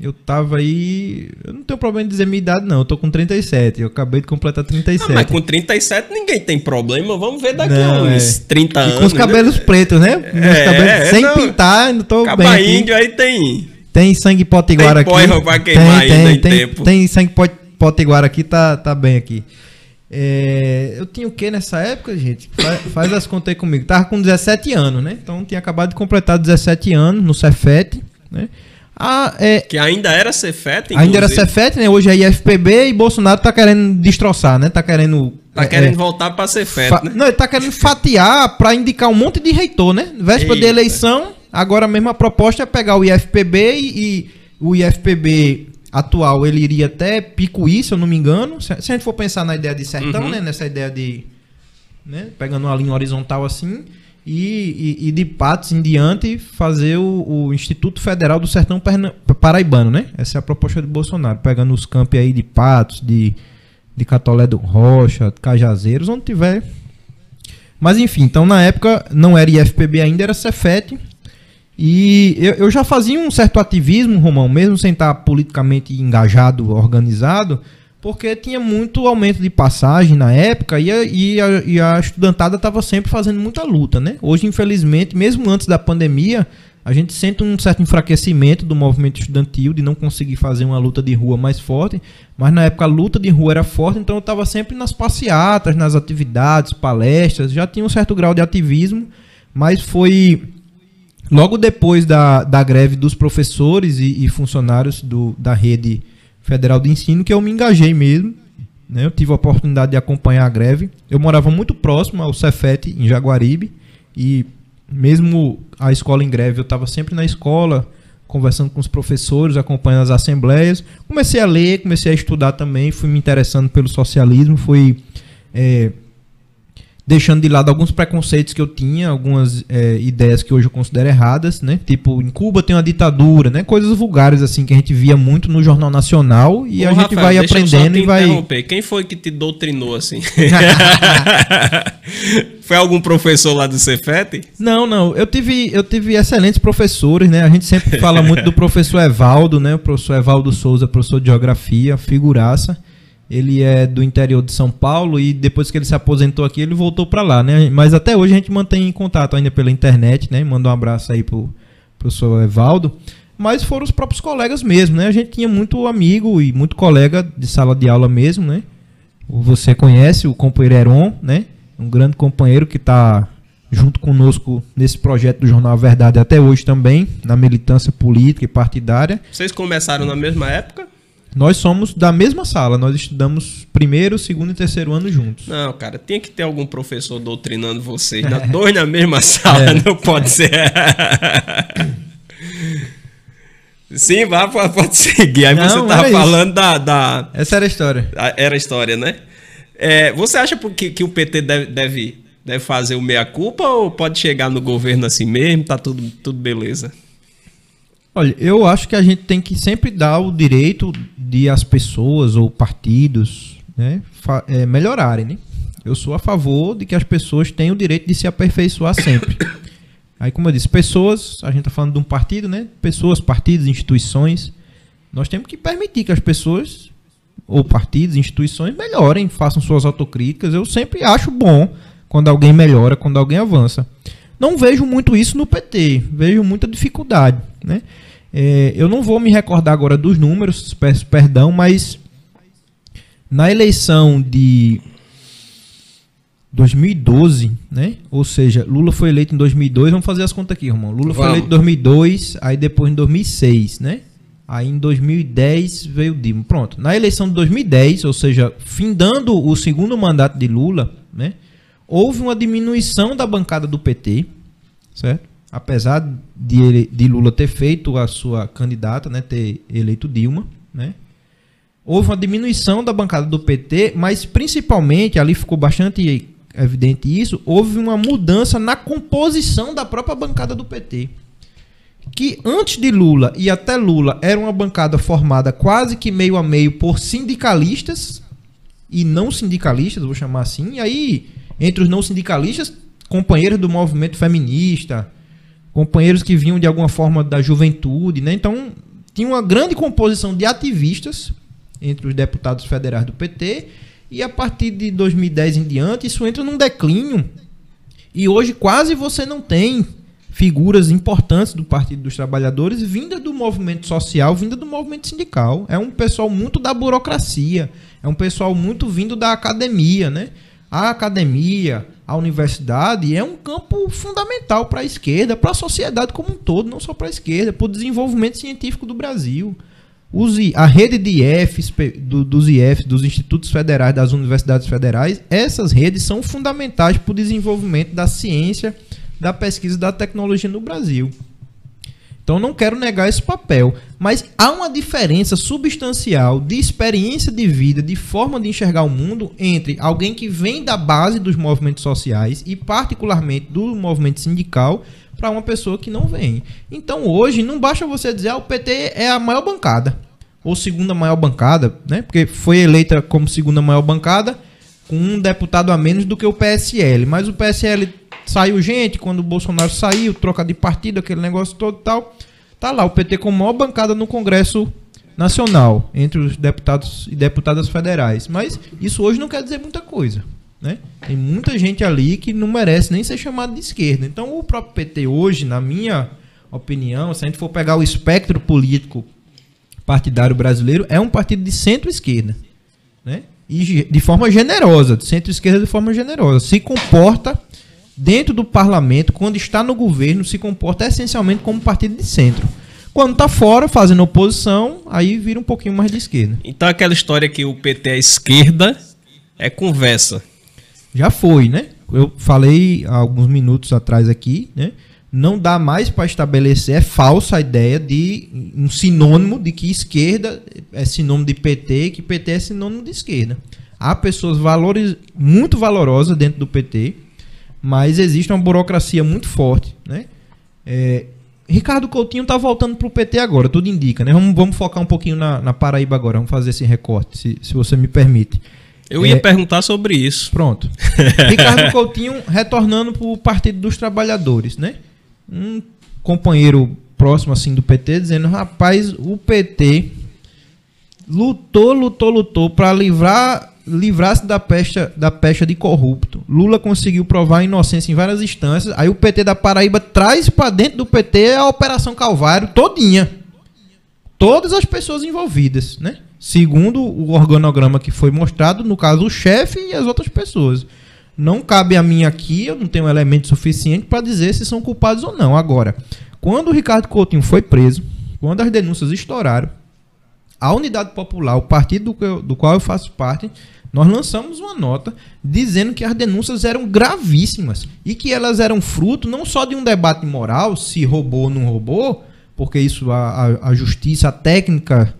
S2: Eu tava aí. Eu não tenho problema de dizer minha idade, não. Eu tô com 37. Eu acabei de completar
S1: Ah,
S2: 37.
S1: mas com 37 ninguém tem problema. Vamos ver daqui
S2: Não,
S1: a uns
S2: é.
S1: 30
S2: E
S1: anos.
S2: com os cabelos
S1: né?
S2: pretos, né?
S1: É,
S2: cabelos
S1: é,
S2: sem
S1: não.
S2: pintar, ainda tô
S1: Caba
S2: bem aqui.
S1: índio aí tem.
S2: Tem sangue potiguara
S1: Tem
S2: aqui.
S1: porra pra queimar
S2: tem,
S1: ainda
S2: tem,
S1: em
S2: tem,
S1: tempo.
S2: tem sangue pot- potiguara aqui, tá, tá bem aqui. É, eu tinha o que nessa época, gente? Faz, faz as contas aí comigo. Tava com 17 anos, né? Então tinha acabado de completar 17 anos no Cefet, né? Ah, é,
S1: Que ainda era Cefete,
S2: ainda era
S1: inclusive.
S2: Cefet, né? Hoje é IFPB e Bolsonaro tá querendo destroçar, né? Tá querendo...
S1: Tá
S2: é,
S1: querendo
S2: é,
S1: voltar pra Cefete,
S2: Fa-
S1: né?
S2: Não, ele tá querendo fatiar pra indicar um monte de reitor, né? Véspera de
S1: Eita.
S2: eleição, agora mesmo a proposta é pegar o IFPB e, e o IFPB atual, ele iria até Picuí, se eu não me engano. Se, a gente for pensar na ideia de sertão,
S1: Uhum.
S2: né? Nessa ideia de... Né? Pegando uma linha horizontal assim... E, e- e de Patos em diante fazer o, o Instituto Federal do Sertão Perna- Paraibano, né? Essa é a proposta de Bolsonaro, pegando os campi aí de Patos, de, de Catolé do Rocha, Cajazeiros, onde tiver mas enfim, então na época não era IFPB ainda, era Cefet. E eu, eu já fazia um certo ativismo, Romão, mesmo sem estar politicamente engajado, organizado, porque tinha muito aumento de passagem na época e a, e a, e a estudantada estava sempre fazendo muita luta, né? Hoje, infelizmente, mesmo antes da pandemia, a gente sente um certo enfraquecimento do movimento estudantil, de não conseguir fazer uma luta de rua mais forte, mas na época a luta de rua era forte, então eu estava sempre nas passeatas, nas atividades, palestras, já tinha um certo grau de ativismo, mas foi logo depois da, da greve dos professores e, e funcionários do, da rede federal de ensino que eu me engajei mesmo. Né? Eu tive a oportunidade de acompanhar a greve. Eu morava muito próximo ao Cefet, em Jaguaribe, e mesmo a escola em greve, eu estava sempre na escola, conversando com os professores, acompanhando as assembleias. Comecei a ler, comecei a estudar também, fui me interessando pelo socialismo, fui é, deixando de lado alguns preconceitos que eu tinha, algumas é, ideias que hoje eu considero erradas, né? Tipo, em Cuba tem uma ditadura, né? Coisas vulgares assim que a gente via muito no Jornal Nacional e
S1: Ô,
S2: a gente
S1: Rafael,
S2: vai aprendendo e vai
S1: interromper. Quem foi que te doutrinou assim? foi algum professor lá do Cefete?
S2: Não, não. Eu tive, eu tive excelentes professores, né? A gente sempre fala muito do professor Evaldo, né? O professor Evaldo Souza, professor de geografia, figuraça. Ele é do interior de São Paulo e depois que ele se aposentou aqui, ele voltou para lá, né? Mas até hoje a gente mantém contato ainda pela internet, né? Manda um abraço aí pro professor Evaldo. Mas foram os próprios colegas mesmo, né? A gente tinha muito amigo e muito colega de sala de aula mesmo, né? Você conhece o companheiro Heron, né? Um grande companheiro que está junto conosco nesse projeto do Jornal Verdade até hoje também, na militância política e partidária.
S1: Vocês começaram na mesma época?
S2: Nós somos da mesma sala, nós estudamos primeiro, segundo e terceiro ano juntos.
S1: Não, cara, tinha que ter algum professor doutrinando vocês. Na, dois na mesma sala, não pode ser. Sim, vá, pode seguir. Aí
S2: Não,
S1: você tava
S2: isso.
S1: falando da, da,
S2: Essa era a história.
S1: a- Era a história, né? É, você acha que, que o PT deve, deve, deve fazer o meia-culpa ou pode chegar no governo assim mesmo? Tá tudo, tudo beleza?
S2: Olha, eu acho que a gente tem que sempre dar o direito de as pessoas ou partidos né, é, melhorarem. Né? Eu sou a favor de que as pessoas tenham o direito de se aperfeiçoar sempre. Aí, como eu disse, pessoas, a gente está falando de um partido, né? Pessoas, partidos, instituições. Nós temos que permitir que as pessoas, ou partidos, instituições, melhorem, façam suas autocríticas. Eu sempre acho bom quando alguém melhora, quando alguém avança. Não vejo muito isso no PT, vejo muita dificuldade. Né? É, eu não vou me recordar agora dos números, peço perdão, mas na eleição de 2012, né? Ou seja, Lula foi eleito em 2002. Vamos fazer as contas aqui, irmão. Lula foi
S1: Vamos.
S2: eleito em 2002, aí depois em 2006, né? Aí em 2010 veio Dilma. Pronto. Na eleição de 2010, ou seja, findando o segundo mandato de Lula, né, houve uma diminuição da bancada do PT, certo? Apesar de, ele, de Lula ter feito a sua candidata, né, ter eleito Dilma, né? Houve uma diminuição da bancada do PT, mas principalmente, ali ficou bastante evidente isso, houve uma mudança na composição da própria bancada do PT que antes de Lula e até Lula era uma bancada formada quase que meio a meio por sindicalistas e não sindicalistas, vou chamar assim. E aí, entre os não sindicalistas, companheiros do movimento feminista, companheiros que vinham de alguma forma da juventude, né? Então, tinha uma grande composição de ativistas entre os deputados federais do PT e a partir de 2010 em diante isso entra num declínio e hoje quase você não tem figuras importantes do Partido dos Trabalhadores, vinda do movimento social, vinda do movimento sindical. É um pessoal muito da burocracia, é um pessoal muito vindo da academia, né? A academia, a universidade é um campo fundamental para a esquerda, para a sociedade como um todo, não só para a esquerda, para o desenvolvimento científico do Brasil. a rede de IFs, do, dos IFs, dos institutos federais, das universidades federais, essas redes são fundamentais para o desenvolvimento da ciência da pesquisa da tecnologia no Brasil. Então não quero negar esse papel, mas há uma diferença substancial de experiência de vida, de forma de enxergar o mundo entre alguém que vem da base dos movimentos sociais e particularmente do movimento sindical para uma pessoa que não vem. Então hoje não basta você dizer ah, o PT é a maior bancada ou segunda maior bancada, né? Porque foi eleita como segunda maior bancada com um deputado a menos do que o PSL, mas o PSL Saiu gente quando o Bolsonaro saiu, troca de partido, aquele negócio todo e tal. Tá lá o PT com maior bancada no Congresso Nacional, entre os deputados e deputadas federais. Mas isso hoje não quer dizer muita coisa. Né? Tem muita gente ali que não merece nem ser chamado de esquerda. Então o próprio PT hoje, na minha opinião, se a gente for pegar o espectro político partidário brasileiro, é um partido de centro-esquerda. Né? E de forma generosa, de centro-esquerda de forma generosa. Se comporta dentro do parlamento, quando está no governo, se comporta essencialmente como partido de centro. Quando está fora, fazendo oposição, aí vira um pouquinho mais de esquerda.
S1: Então aquela história que o PT é esquerda é conversa.
S2: Já foi, né? Eu falei há alguns minutos atrás aqui, né? Não dá mais para estabelecer, é falsa a ideia de um sinônimo de que esquerda é sinônimo de PT, que PT é sinônimo de esquerda. Há pessoas valores, muito valorosas dentro do PT, mas existe uma burocracia muito forte, né? É, Ricardo Coutinho está voltando para o PT agora, tudo indica, né? Vamos, vamos focar um pouquinho na, na, Paraíba agora, vamos fazer esse recorte, se, se você me permite.
S1: Eu ia é, perguntar sobre isso.
S2: Pronto. Ricardo Coutinho retornando para o Partido dos Trabalhadores, né? Um companheiro próximo assim do PT dizendo, rapaz, o PT lutou, lutou, lutou para livrar livrar-se da pecha, da pecha de corrupto. Lula conseguiu provar a inocência em várias instâncias. Aí o PT da Paraíba traz para dentro do PT a Operação Calvário todinha. Todas as pessoas envolvidas, né? Segundo o organograma que foi mostrado, no caso o chefe e as outras pessoas. Não cabe a mim aqui, eu não tenho elemento suficiente para dizer se são culpados ou não. Agora, quando o Ricardo Coutinho foi preso, quando as denúncias estouraram, a Unidade Popular, o partido do, do qual eu faço parte, nós lançamos uma nota dizendo que as denúncias eram gravíssimas e que elas eram fruto não só de um debate moral, se roubou ou não roubou, porque isso a, a, a justiça, a técnica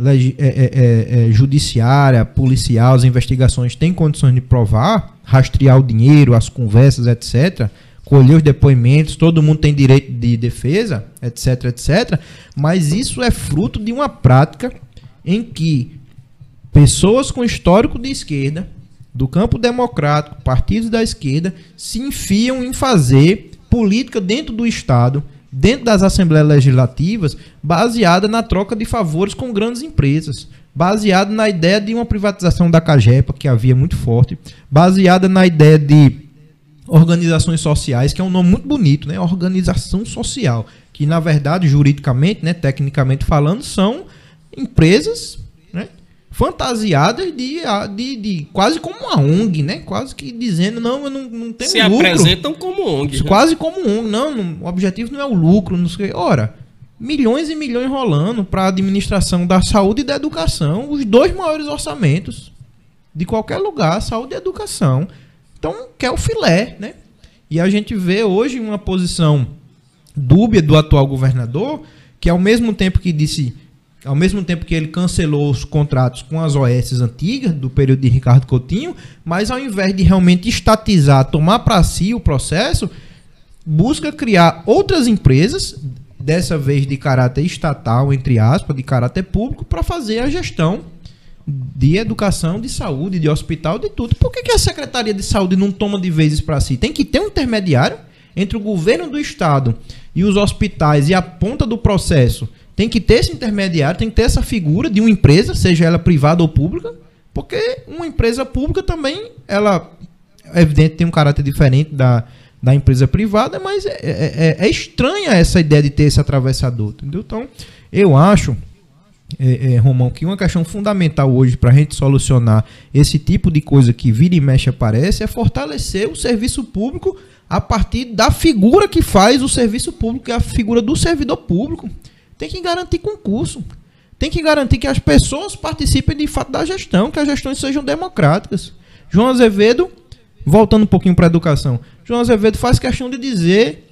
S2: é, é, é, é, judiciária, policial, as investigações têm condições de provar, rastrear o dinheiro, as conversas, etc., colher os depoimentos, todo mundo tem direito de defesa, etc, etc. Mas isso é fruto de uma prática em que pessoas com histórico de esquerda, do campo democrático, partidos da esquerda, se enfiam em fazer política dentro do Estado, dentro das assembleias legislativas, baseada na troca de favores com grandes empresas, baseada na ideia de uma privatização da Cagepa, que havia muito forte, baseada na ideia de organizações sociais, que é um nome muito bonito, né? Organização social, que na verdade, juridicamente, né, tecnicamente falando, são empresas né, fantasiadas de, de, de quase como uma ONG, né? Quase que dizendo, não, eu não, não tenho
S1: Se lucro. Se apresentam como ONG.
S2: Né? Quase como ONG. Não, não, o objetivo não é o lucro, não sei. Ora, milhões e milhões rolando para a administração da saúde e da educação, os dois maiores orçamentos de qualquer lugar, saúde e educação. Então, quer o filé, né? E a gente vê hoje uma posição dúbia do atual governador, que ao mesmo tempo que disse, ao mesmo tempo que ele cancelou os contratos com as OS antigas do período de Ricardo Coutinho, mas ao invés de realmente estatizar, tomar para si o processo, busca criar outras empresas dessa vez de caráter estatal, entre aspas, de caráter público, para fazer a gestão de educação, de saúde, de hospital, de tudo. Por que, que a Secretaria de Saúde não toma de vezes para si? Tem que ter um intermediário entre o governo do Estado e os hospitais e a ponta do processo. Tem que ter esse intermediário, tem que ter essa figura de uma empresa, seja ela privada ou pública, porque uma empresa pública também, ela, é evidente, tem um caráter diferente da, da empresa privada, mas é, é, é, é, estranha essa ideia de ter esse atravessador, entendeu? Então, eu acho, é, é Romão, que uma questão fundamental hoje para a gente solucionar esse tipo de coisa que vira e mexe aparece é fortalecer o serviço público a partir da figura que faz o serviço público, que é a figura do servidor público. Tem que garantir concurso. Tem que garantir que as pessoas participem de fato da gestão, que as gestões sejam democráticas. João Azevedo, voltando um pouquinho para a educação, João Azevedo faz questão de dizer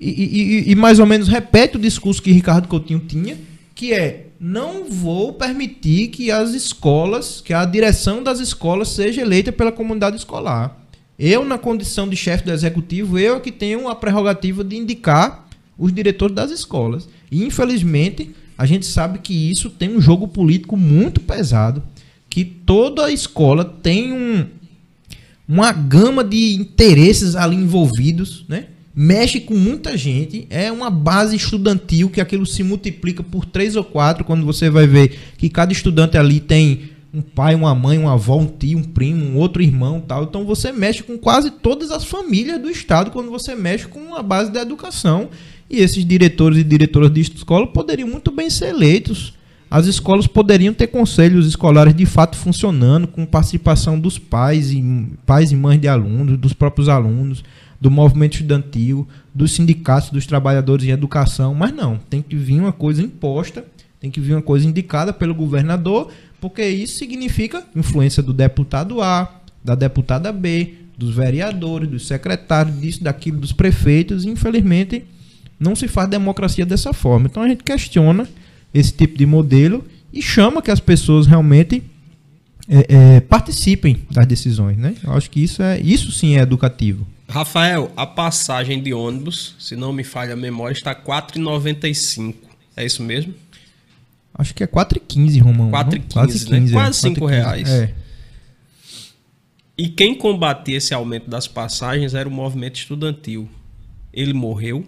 S2: e, e, e, mais ou menos repete o discurso que Ricardo Coutinho tinha, que é não vou permitir que as escolas, que a direção das escolas seja eleita pela comunidade escolar. Eu, na condição de chefe do executivo, eu é que tenho a prerrogativa de indicar os diretores das escolas. E, infelizmente, a gente sabe que isso tem um jogo político muito pesado, que toda escola tem um, uma gama de interesses ali envolvidos, né? Mexe com muita gente, é uma base estudantil que aquilo se multiplica por três ou quatro quando você vai ver que cada estudante ali tem um pai, uma mãe, uma avó, um tio, um primo, um outro irmão, tal. Então você mexe com quase todas as famílias do estado quando você mexe com a base da educação. E esses diretores e diretoras de escola poderiam muito bem ser eleitos. As escolas poderiam ter conselhos escolares de fato funcionando, com participação dos pais e, pais e mães de alunos, dos próprios alunos, do movimento estudantil, dos sindicatos, dos trabalhadores em educação, mas não, tem que vir uma coisa imposta, tem que vir uma coisa indicada pelo governador, porque isso significa influência do deputado A, da deputada B, dos vereadores, dos secretários, disso, daquilo, dos prefeitos, e infelizmente não se faz democracia dessa forma. Então a gente questiona esse tipo de modelo e chama que as pessoas realmente é, é, participem das decisões, né? Eu acho que isso é isso sim é educativo.
S1: Rafael, a passagem de ônibus, se não me falha a memória, está R$ 4,95. É isso mesmo?
S2: Acho que é 4,15, Romão.
S1: 4,15, né? Quase 5 é. reais. É. E quem combatia esse aumento das passagens era o movimento estudantil. Ele morreu?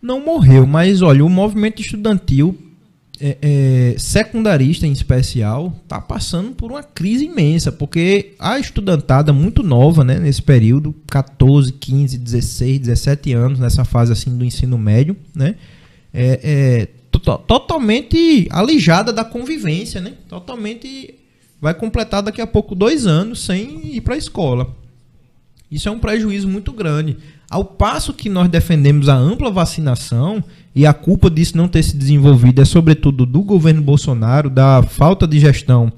S2: Não morreu, mas olha, o movimento estudantil é, é, secundarista em especial está passando por uma crise imensa, porque a estudantada muito nova, né, nesse período, 14, 15, 16, 17 anos, nessa fase assim do ensino médio, né, é, é totalmente alijada da convivência, né, totalmente vai completar daqui a pouco dois anos sem ir para a escola. Isso é um prejuízo muito grande. Ao passo que nós defendemos a ampla vacinação, e a culpa disso não ter se desenvolvido é sobretudo do governo Bolsonaro, da falta de gestão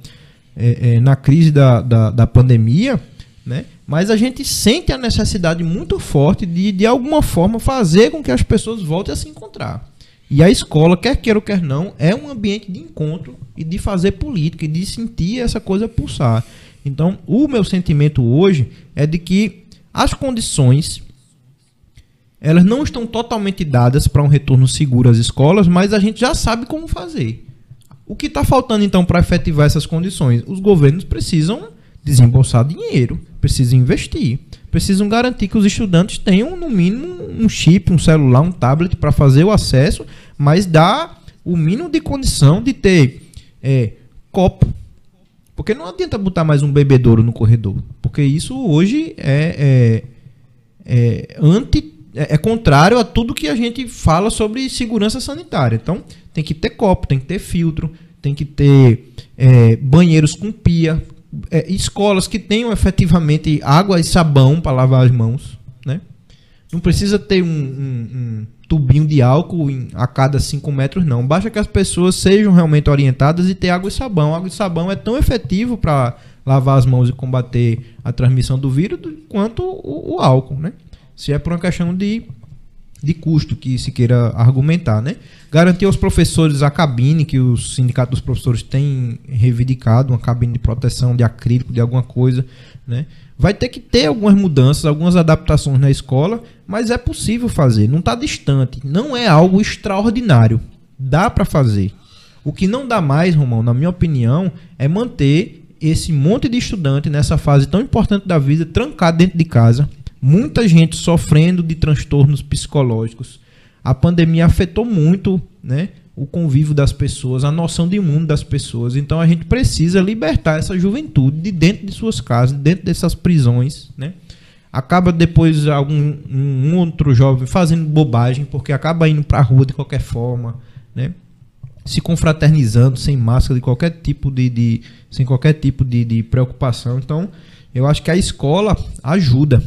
S2: é, é, na crise da, da, da, pandemia, né? mas a gente sente a necessidade muito forte de, de alguma forma, fazer com que as pessoas voltem a se encontrar. E a escola, quer queira ou quer não, é um ambiente de encontro e de fazer política e de sentir essa coisa pulsar. Então, o meu sentimento hoje é de que as condições elas não estão totalmente dadas para um retorno seguro às escolas, mas a gente já sabe como fazer. O que está faltando então para efetivar essas condições? Os governos precisam desembolsar dinheiro, precisam investir, precisam garantir que os estudantes tenham no mínimo um chip, um celular, um tablet para fazer o acesso, mas dá o mínimo de condição de ter é, copo. Porque não adianta botar mais um bebedouro no corredor, porque isso hoje é, é, é anti é, é, contrário a tudo que a gente fala sobre segurança sanitária. Então, tem que ter copo, tem que ter filtro, tem que ter é, banheiros com pia, é, escolas que tenham efetivamente água e sabão para lavar as mãos. Né? Não precisa ter um, um, tubinho de álcool em, a cada 5 metros, não. Basta que as pessoas sejam realmente orientadas e ter água e sabão. Água e sabão é tão efetivo para lavar as mãos e combater a transmissão do vírus quanto o, o álcool, né? Se é por uma questão de de custo que se queira argumentar, né? Garantir aos professores a cabine que o sindicato dos professores tem reivindicado, uma cabine de proteção de acrílico, de alguma coisa, né? Vai ter que ter algumas mudanças, algumas adaptações na escola, mas é possível fazer, não está distante, não é algo extraordinário, dá para fazer. O que não dá mais, Romão, na minha opinião, é manter esse monte de estudante nessa fase tão importante da vida trancado dentro de casa, muita gente sofrendo de transtornos psicológicos. A pandemia afetou muito, né, o convívio das pessoas, a noção de mundo das pessoas. Então a gente precisa libertar essa juventude de dentro de suas casas, dentro dessas prisões, né? Acaba depois algum um outro jovem fazendo bobagem porque acaba indo para a rua de qualquer forma, né? Se confraternizando sem máscara de qualquer tipo de, de sem qualquer tipo de, de preocupação. Então, eu acho que a escola ajuda,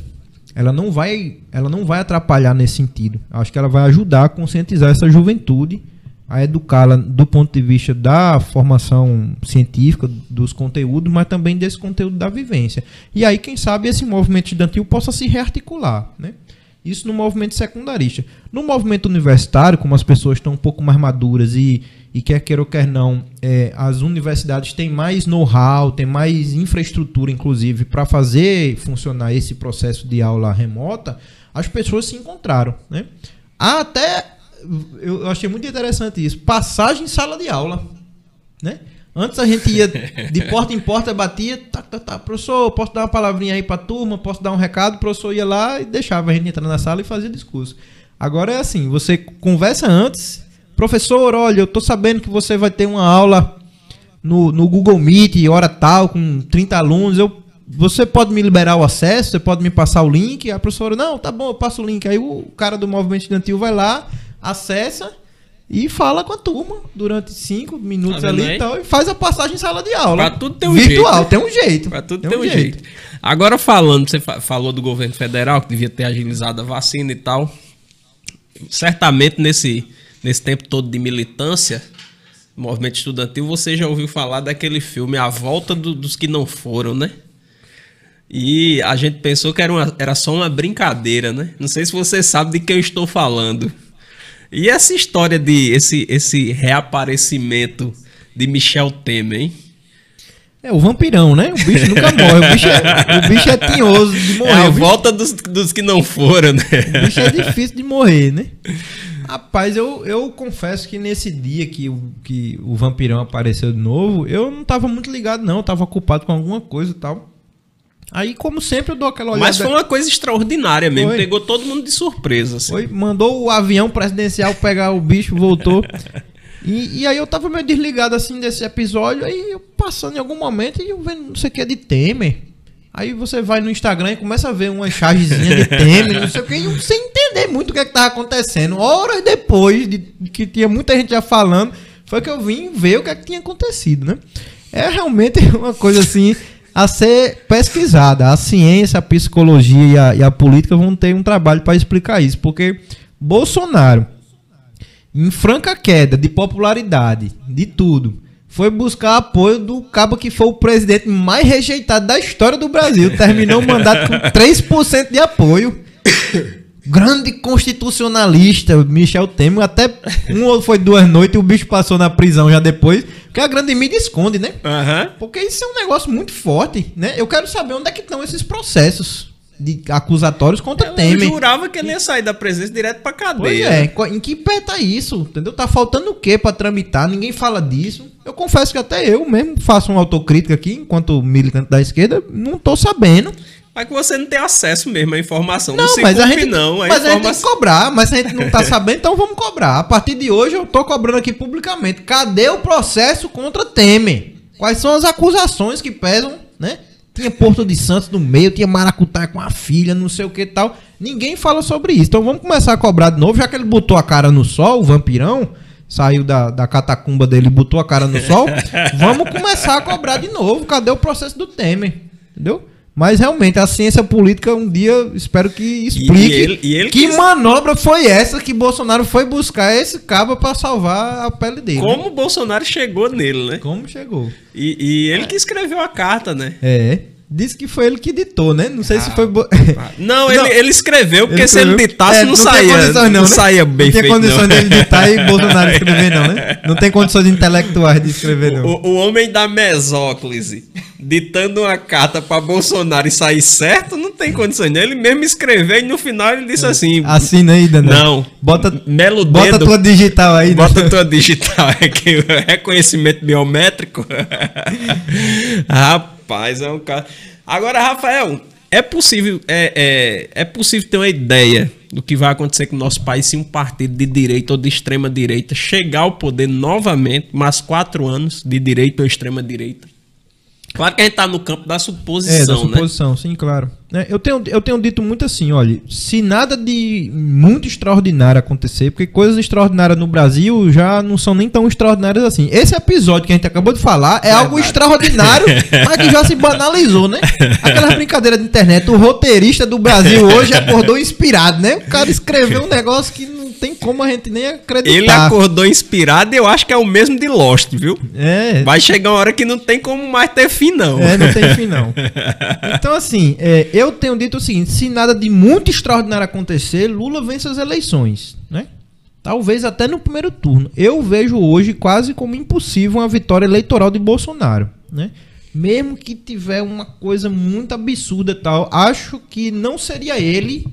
S2: ela não vai, ela não vai atrapalhar nesse sentido. Acho que ela vai ajudar a conscientizar essa juventude, a educá-la do ponto de vista da formação científica, dos conteúdos, mas também desse conteúdo da vivência. E aí, quem sabe, esse movimento estudantil possa se rearticular, né? Isso no movimento secundarista. No movimento universitário, como as pessoas estão um pouco mais maduras e, e quer queira ou quer não, é, as universidades têm mais know-how, têm mais infraestrutura, inclusive, para fazer funcionar esse processo de aula remota, as pessoas se encontraram. Né? Há até, eu achei muito interessante isso, passagem em sala de aula. Né? Antes a gente ia de porta em porta, batia, tá, tá, tá, professor, posso dar uma palavrinha aí pra turma, posso dar um recado, o professor ia lá e deixava a gente entrar na sala e fazia discurso. Agora é assim, você conversa antes, professor, olha, eu tô sabendo que você vai ter uma aula no, no Google Meet, hora tal, com 30 alunos, eu, você pode me liberar o acesso, você pode me passar o link, a professora, não, tá bom, eu passo o link. Aí o cara do movimento estudantil vai lá, acessa e fala com a turma durante cinco minutos tá ali e tal, e faz a passagem em sala de aula.
S1: Pra tudo tem um
S2: Virtual,
S1: jeito.
S2: tem um jeito.
S1: Pra tudo tem, tem um jeito. jeito. Agora falando, você falou do governo federal, que devia ter agilizado a vacina e tal. Certamente nesse, nesse tempo todo de militância, movimento estudantil, você já ouviu falar daquele filme A Volta do, dos que não foram, né? E a gente pensou que era, uma, era só uma brincadeira, né? Não sei se você sabe de que eu estou falando. E essa história de esse, esse reaparecimento de Michel Temer, hein?
S2: É o vampirão, né? O bicho nunca morre. O bicho é, o bicho é tinhoso de morrer. É
S1: a volta dos, dos que não foram, né?
S2: O bicho é difícil de morrer, né? Rapaz, eu, eu confesso que nesse dia que, que o vampirão apareceu de novo, eu não tava muito ligado, não. Eu tava ocupado com alguma coisa e tal. Aí, como sempre, eu dou aquela olhada.
S1: Mas foi uma coisa extraordinária mesmo. Foi. Pegou todo mundo de surpresa. Assim.
S2: Foi, mandou o avião presidencial pegar o bicho, voltou. E, e, aí eu tava meio desligado assim desse episódio, aí eu passando em algum momento e eu vendo não sei o que é de Temer. Aí você vai no Instagram e começa a ver uma chargezinha de Temer, não sei o que, e sem entender muito o que, é que tava acontecendo. Horas depois de que tinha muita gente já falando, foi que eu vim ver o que, é que tinha acontecido, né? É realmente uma coisa assim a ser pesquisada. A ciência, a psicologia e a, e a política vão ter um trabalho para explicar isso, porque Bolsonaro, em franca queda de popularidade, de tudo, foi buscar apoio do cabo que foi o presidente mais rejeitado da história do Brasil. Terminou o mandato com 3% de apoio. Grande constitucionalista, Michel Temer. Até um ou foi duas noites e o bicho passou na prisão já depois. Porque a grande mídia esconde, né?
S1: Uhum.
S2: Porque isso é um negócio muito forte, né? Eu quero saber onde é que estão esses processos de acusatórios contra eu Temer.
S1: Eu jurava que ele ia sair da presença direto pra cadeia.
S2: Pois é, em que pé tá isso? Entendeu? Tá faltando o quê pra tramitar? Ninguém fala disso. Eu confesso que até eu mesmo faço uma autocrítica aqui, enquanto militante da esquerda, não tô sabendo.
S1: Mas que você não tem acesso mesmo à informação.
S2: Não, não mas a gente, não. A mas informação... a gente tem que cobrar. Mas a gente não tá sabendo, então vamos cobrar. A partir de hoje eu tô cobrando aqui publicamente. Cadê o processo contra Temer? Quais são as acusações que pesam, né? Tinha Porto de Santos no meio, tinha Maracutaia com a filha, não sei o que tal. Ninguém fala sobre isso. Então vamos começar a cobrar de novo, já que ele botou a cara no sol, o vampirão, saiu da, da catacumba dele e botou a cara no sol. vamos começar a cobrar de novo. Cadê o processo do Temer? Entendeu? Mas realmente a ciência política um dia espero que explique
S1: E ele- e ele
S2: que
S1: quis-
S2: manobra foi essa que Bolsonaro foi buscar esse cabo pra salvar a pele dele. né?
S1: Como o Bolsonaro chegou nele, né?
S2: Como chegou?
S1: E, e ele que escreveu a carta, né?
S2: É. Disse que foi ele que ditou, né? Não sei se foi. bo-
S1: Não,
S2: Não.
S1: ele, ele escreveu, porque
S2: Ele
S1: se ele
S2: escreveu-
S1: ditasse,
S2: É,
S1: não,
S2: tem
S1: saía. não,
S2: não, né?
S1: saía bem
S2: não tem condições
S1: não.
S2: dele ditar e Bolsonaro escrever, não, né? Não tem condições intelectuais de escrever, não.
S1: O, o homem da mesóclise ditando uma carta pra Bolsonaro e sair certo, não tem condições. né? Ele mesmo escreveu e no final ele disse assim:
S2: Assina aí, Danão.
S1: Não.
S2: Bota,
S1: Melo
S2: bota
S1: dedo.
S2: tua digital aí. né?
S1: Bota tua digital aqui, o reconhecimento biométrico. Rapaz, é um cara. Agora, Rafael, é possível, é, é, é possível ter uma ideia do que vai acontecer com o nosso país se um partido de direita ou de extrema direita chegar ao poder novamente, mais quatro anos de direita ou extrema direita. Claro que a gente tá no campo da
S2: É, da
S1: suposição, né?
S2: suposição, sim, claro. É, eu, tenho, eu tenho dito muito assim, olha, se nada de muito extraordinário acontecer, porque coisas extraordinárias no Brasil já não são nem tão extraordinárias assim. Esse episódio que a gente acabou de falar é algo extraordinário, mas que já se banalizou, né? Aquela brincadeira de internet, o roteirista do Brasil hoje acordou inspirado, né? O cara escreveu um negócio que não tem como a gente nem acreditar.
S1: Ele acordou inspirado e eu acho que é o mesmo de Lost, viu?
S2: É,
S1: Vai chegar uma hora que não tem como mais ter fim, não.
S2: É, não tem fim, não. Então, assim, é, eu tenho dito o seguinte: se nada de muito extraordinário acontecer, Lula vence as eleições, né? Talvez até no primeiro turno. Eu vejo hoje quase como impossível uma vitória eleitoral de Bolsonaro, né? Mesmo que tiver uma coisa muito absurda e tal, acho que não seria ele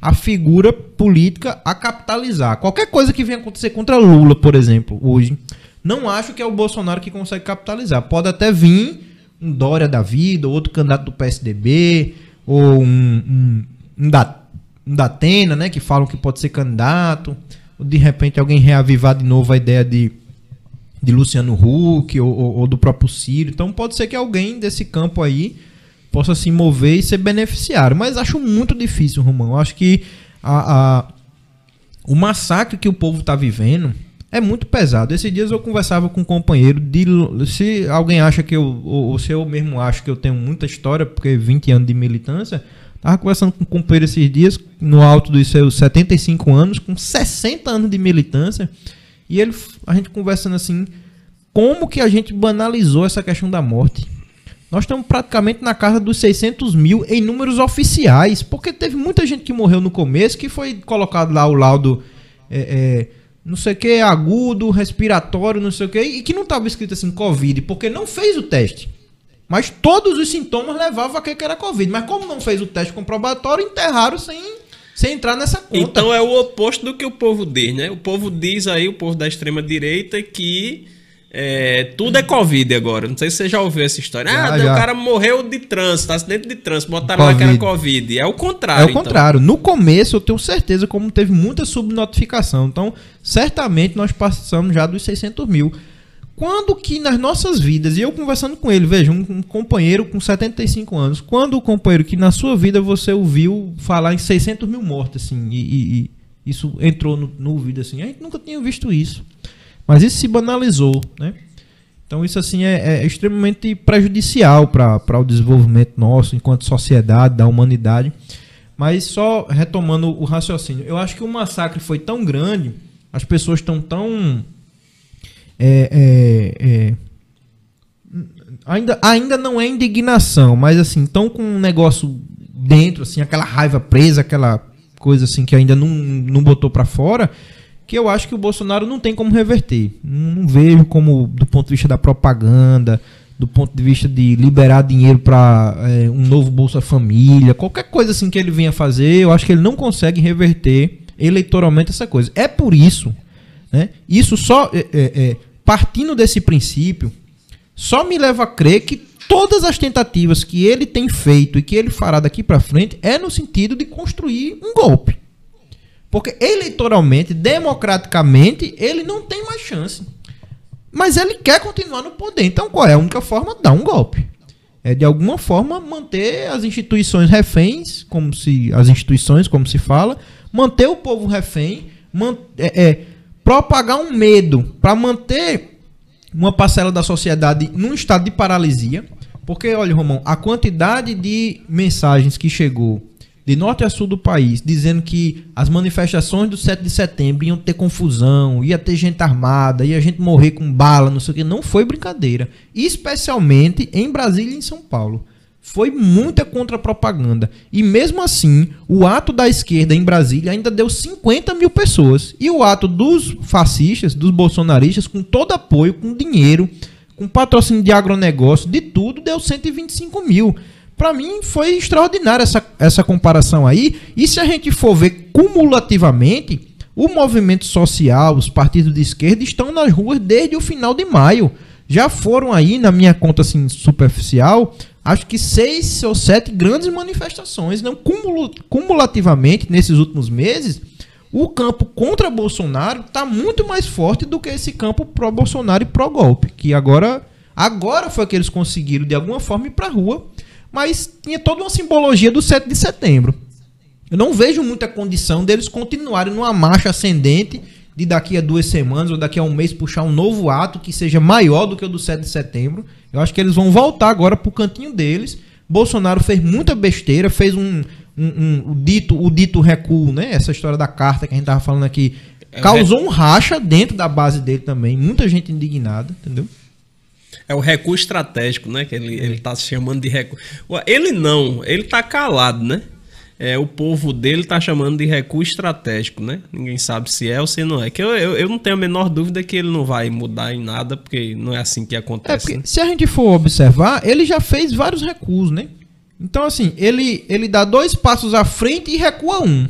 S2: a figura política a capitalizar. Qualquer coisa que venha acontecer contra Lula, por exemplo, hoje, não acho que é o Bolsonaro que consegue capitalizar. Pode até vir um Dória da vida, ou outro candidato do PSDB, ou um, um, um, da, um da Atena, né, que falam que pode ser candidato, ou de repente alguém reavivar de novo a ideia de, de Luciano Huck, ou, ou- ou do próprio Ciro. Então pode ser que alguém desse campo aí possa se mover e ser beneficiário. Mas acho muito difícil, Romão. Acho que a, a- o massacre que o povo está vivendo é muito pesado. Esses dias eu conversava com um companheiro de se alguém acha que eu ou, ou se eu mesmo acho que eu tenho muita história, porque 20 anos de militância, tava conversando com um companheiro esses dias no alto dos seus 75 anos, com 60 anos de militância, e ele a gente conversando assim, como que a gente banalizou essa questão da morte? Nós estamos praticamente na casa dos 600 mil em números oficiais, porque teve muita gente que morreu no começo que foi colocado lá o laudo, é, é, não sei o que, agudo, respiratório, não sei o que, e que não estava escrito assim, Covid, porque não fez o teste. Mas todos os sintomas levavam a que era Covid. Mas como não fez o teste comprobatório, enterraram sem, sem entrar nessa conta.
S1: Então é o oposto do que o povo diz, né? O povo diz aí, o povo da extrema direita, que é, tudo é Covid agora. Não sei se você já ouviu essa história.
S2: Já,
S1: ah,
S2: já.
S1: o cara morreu de trânsito, acidente de trânsito, botaram lá que era Covid. É o contrário.
S2: É o
S1: então.
S2: contrário. No começo, eu tenho certeza, como teve muita subnotificação. Então, certamente nós passamos já dos 600 mil. Quando que nas nossas vidas, e eu conversando com ele, veja, um, um companheiro com 75 anos, quando o companheiro que na sua vida você ouviu falar em 600 mil mortes, assim, e, e- e isso entrou no, no ouvido, assim, a gente nunca tinha visto isso. Mas isso se banalizou, né? Então isso assim é, é extremamente prejudicial para o desenvolvimento nosso enquanto sociedade, da humanidade. Mas só retomando o raciocínio, eu acho que o massacre foi tão grande, as pessoas estão tão é, é, é, ainda, ainda não é indignação, mas assim, estão com um negócio dentro, assim, aquela raiva presa, aquela coisa assim que ainda não, não botou para fora, que eu acho que o Bolsonaro não tem como reverter. Não, vejo como, do ponto de vista da propaganda, do ponto de vista de liberar dinheiro para um novo Bolsa Família, qualquer coisa assim que ele venha fazer, eu acho que ele não consegue reverter eleitoralmente essa coisa. É por isso, né? Isso só é, é, é, partindo desse princípio, só me leva a crer que todas as tentativas que ele tem feito e que ele fará daqui para frente é no sentido de construir um golpe. Porque eleitoralmente, democraticamente, ele não tem mais chance. Mas ele quer continuar no poder. Então qual é a única forma? Dar um golpe. É de alguma forma manter as instituições reféns, como se as instituições, como se fala, manter o povo refém, man, é, é, propagar um medo para manter uma parcela da sociedade num estado de paralisia, Porque, olha, Romão, a quantidade de mensagens que chegou de norte a sul do país, dizendo que as manifestações do 7 de setembro iam ter confusão, ia ter gente armada, ia gente morrer com bala, não sei o que, não foi brincadeira. Especialmente em Brasília e em São Paulo. Foi muita contra-propaganda. E mesmo assim, o ato da esquerda em Brasília ainda deu 50 mil pessoas. E o ato dos fascistas, dos bolsonaristas, com todo apoio, com dinheiro, com patrocínio de agronegócio, de tudo, deu 125 mil. Para mim foi extraordinária essa, essa comparação aí. E se a gente for ver cumulativamente, o movimento social, os partidos de esquerda estão nas ruas desde o final de maio. Já foram aí, na minha conta assim, superficial, acho que seis ou sete grandes manifestações. Não cumulativamente, nesses últimos meses, o campo contra Bolsonaro está muito mais forte do que esse campo pró-Bolsonaro e pró-golpe, que agora, agora foi que eles conseguiram de alguma forma ir para a rua, mas tinha toda uma simbologia do 7 de setembro. Eu não vejo muita condição deles continuarem numa marcha ascendente de daqui a duas semanas ou daqui a um mês puxar um novo ato que seja maior do que o do 7 de setembro. Eu acho que eles vão voltar agora para o cantinho deles. Bolsonaro fez muita besteira, fez um, um, um, o, dito, o dito recuo, né? Essa história da carta que a gente tava falando aqui. É causou um racha dentro da base dele também. Muita gente indignada, entendeu?
S1: É o recuo estratégico, né? Que ele, ele tá se chamando de recuo. Ele não, ele tá calado, né? É, o povo dele tá chamando de recuo estratégico, né? Ninguém sabe se é ou se não é. Que eu, eu, eu, não tenho a menor dúvida que ele não vai mudar em nada, porque não é assim que acontece.
S2: É né? Se a gente for observar, ele já fez vários recuos, né? Então, assim, ele, ele dá dois passos à frente e recua um.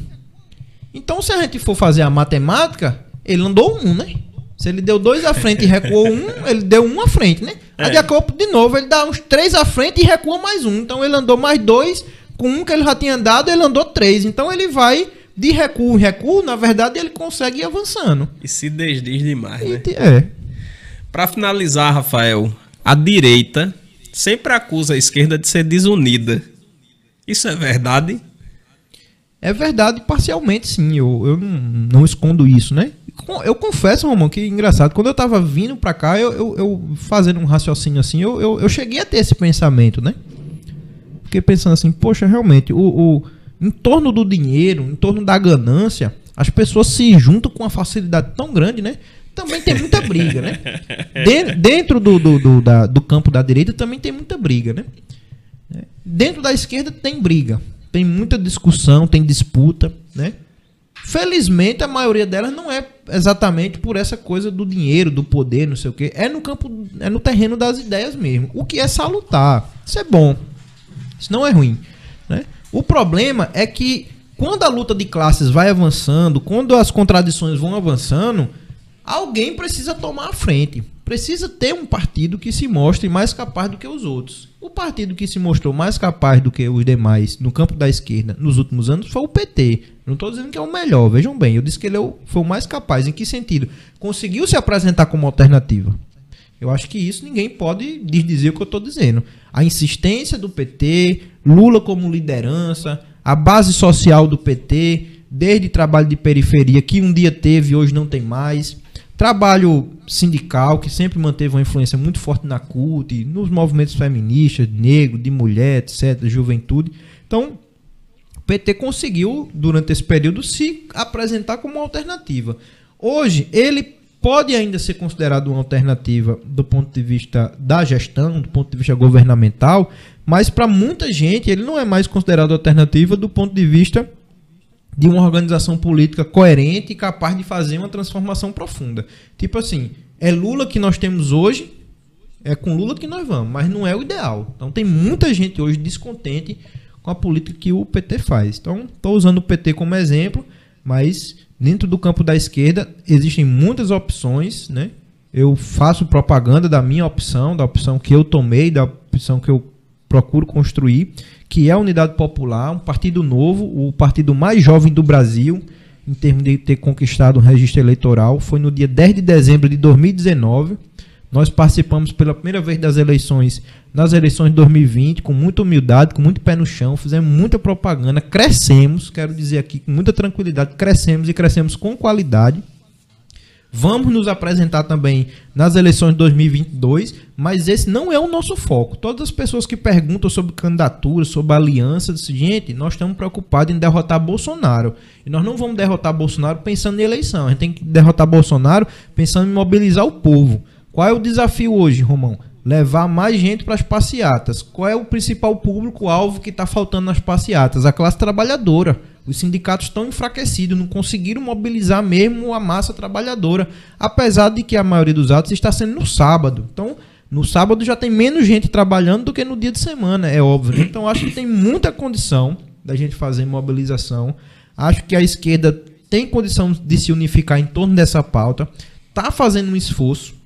S2: Então, se a gente for fazer a matemática, ele andou um, né? Se ele deu dois à frente e recuou um, ele deu um à frente, né? É. Aí, de acordo de novo, ele dá uns três à frente e recua mais um. Então, ele andou mais dois. Com um que ele já tinha andado, ele andou três. Então, ele vai de recuo em recuo. Na verdade, ele consegue ir avançando.
S1: E se desdiz demais, né?
S2: É.
S1: Para finalizar, Rafael, a direita sempre acusa a esquerda de ser desunida. Isso é verdade?
S2: É verdade parcialmente, sim. Eu, eu não, não escondo isso, né? Eu confesso, Romão, que engraçado. Quando eu tava vindo pra cá, eu, eu, eu fazendo um raciocínio assim, eu, eu, eu, cheguei a ter esse pensamento, né? Fiquei pensando assim, poxa, realmente, o, o, em torno do dinheiro, em torno da ganância, as pessoas se juntam com uma facilidade tão grande, né? também tem muita briga, né? De, dentro do, do, do, da, do campo da direita também tem muita briga, né? Dentro da esquerda tem briga, tem muita discussão, tem disputa, né? Felizmente a maioria delas não é exatamente por essa coisa do dinheiro, do poder, não sei o quê. É no campo, é no terreno das ideias mesmo. O que é salutar. Isso é bom. Isso não é ruim, né? O problema é que quando a luta de classes vai avançando, quando as contradições vão avançando, alguém precisa tomar a frente. Precisa ter um partido que se mostre mais capaz do que os outros. O partido que se mostrou mais capaz do que os demais no campo da esquerda nos últimos anos foi o PT. Não estou dizendo que é o melhor, vejam bem. Eu disse que ele é foi o mais capaz. Em que sentido? Conseguiu se apresentar como alternativa. Eu acho que isso ninguém pode dizer o que eu estou dizendo. A insistência do PT, Lula como liderança, a base social do PT, desde trabalho de periferia que um dia teve hoje não tem mais Trabalho sindical, que sempre manteve uma influência muito forte na CUT, nos movimentos feministas, negro, de mulher, etc., juventude. Então, PT conseguiu, durante esse período, se apresentar como uma alternativa. Hoje, ele pode ainda ser considerado uma alternativa do ponto de vista da gestão, do ponto de vista governamental, mas para muita gente ele não é mais considerado alternativa do ponto de vista de uma organização política coerente e capaz de fazer uma transformação profunda. Tipo assim, é Lula que nós temos hoje, é com Lula que nós vamos, mas não é o ideal. Então tem muita gente hoje descontente com a política que o PT faz. Então, estou usando o PT como exemplo, mas dentro do campo da esquerda existem muitas opções, né? Eu faço propaganda da minha opção, da opção que eu tomei, da opção que eu procuro construir que é a Unidade Popular, um partido novo, o partido mais jovem do Brasil, em termos de ter conquistado o registro eleitoral. Foi no dia 10 de dezembro de 2019. Nós participamos pela primeira vez das eleições, nas eleições de 2020, com muita humildade, com muito pé no chão, fizemos muita propaganda, crescemos, quero dizer aqui com muita tranquilidade, crescemos e crescemos com qualidade. Vamos nos apresentar também nas eleições de 2022, mas esse não é o nosso foco. Todas as pessoas que perguntam sobre candidatura, sobre aliança, dizem, gente, nós estamos preocupados em derrotar Bolsonaro. E nós não vamos derrotar Bolsonaro pensando em eleição. A gente tem que derrotar Bolsonaro pensando em mobilizar o povo. Qual é o desafio hoje, Romão? Levar mais gente para as passeatas. Qual é o principal público-alvo que está faltando nas passeatas? A classe trabalhadora. Os sindicatos estão enfraquecidos, não conseguiram mobilizar mesmo a massa trabalhadora, apesar de que a maioria dos atos está sendo no sábado. Então, no sábado já tem menos gente trabalhando do que no dia de semana, é óbvio. Né? Então, acho que tem muita condição da gente fazer mobilização. Acho que a esquerda tem condição de se unificar em torno dessa pauta, está fazendo um esforço.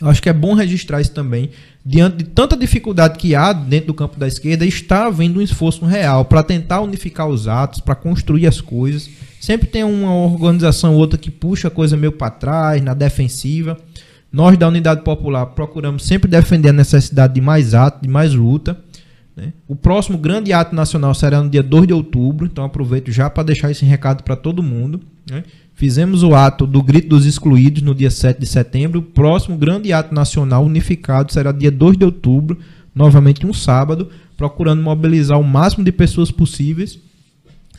S2: Eu acho que é bom registrar isso também diante de tanta dificuldade que há dentro do campo da esquerda, está havendo um esforço real para tentar unificar os atos, para construir as coisas. Sempre tem uma organização ou outra que puxa a coisa meio para trás, na defensiva. Nós da Unidade Popular procuramos sempre defender a necessidade de mais ato, de mais luta. Né? O próximo grande ato nacional será no dia 2 de outubro, então aproveito já para deixar esse recado para todo mundo. Né? Fizemos o ato do Grito dos Excluídos no dia 7 de setembro. O próximo grande ato nacional unificado será dia 2 de outubro, novamente um sábado, procurando mobilizar o máximo de pessoas possíveis.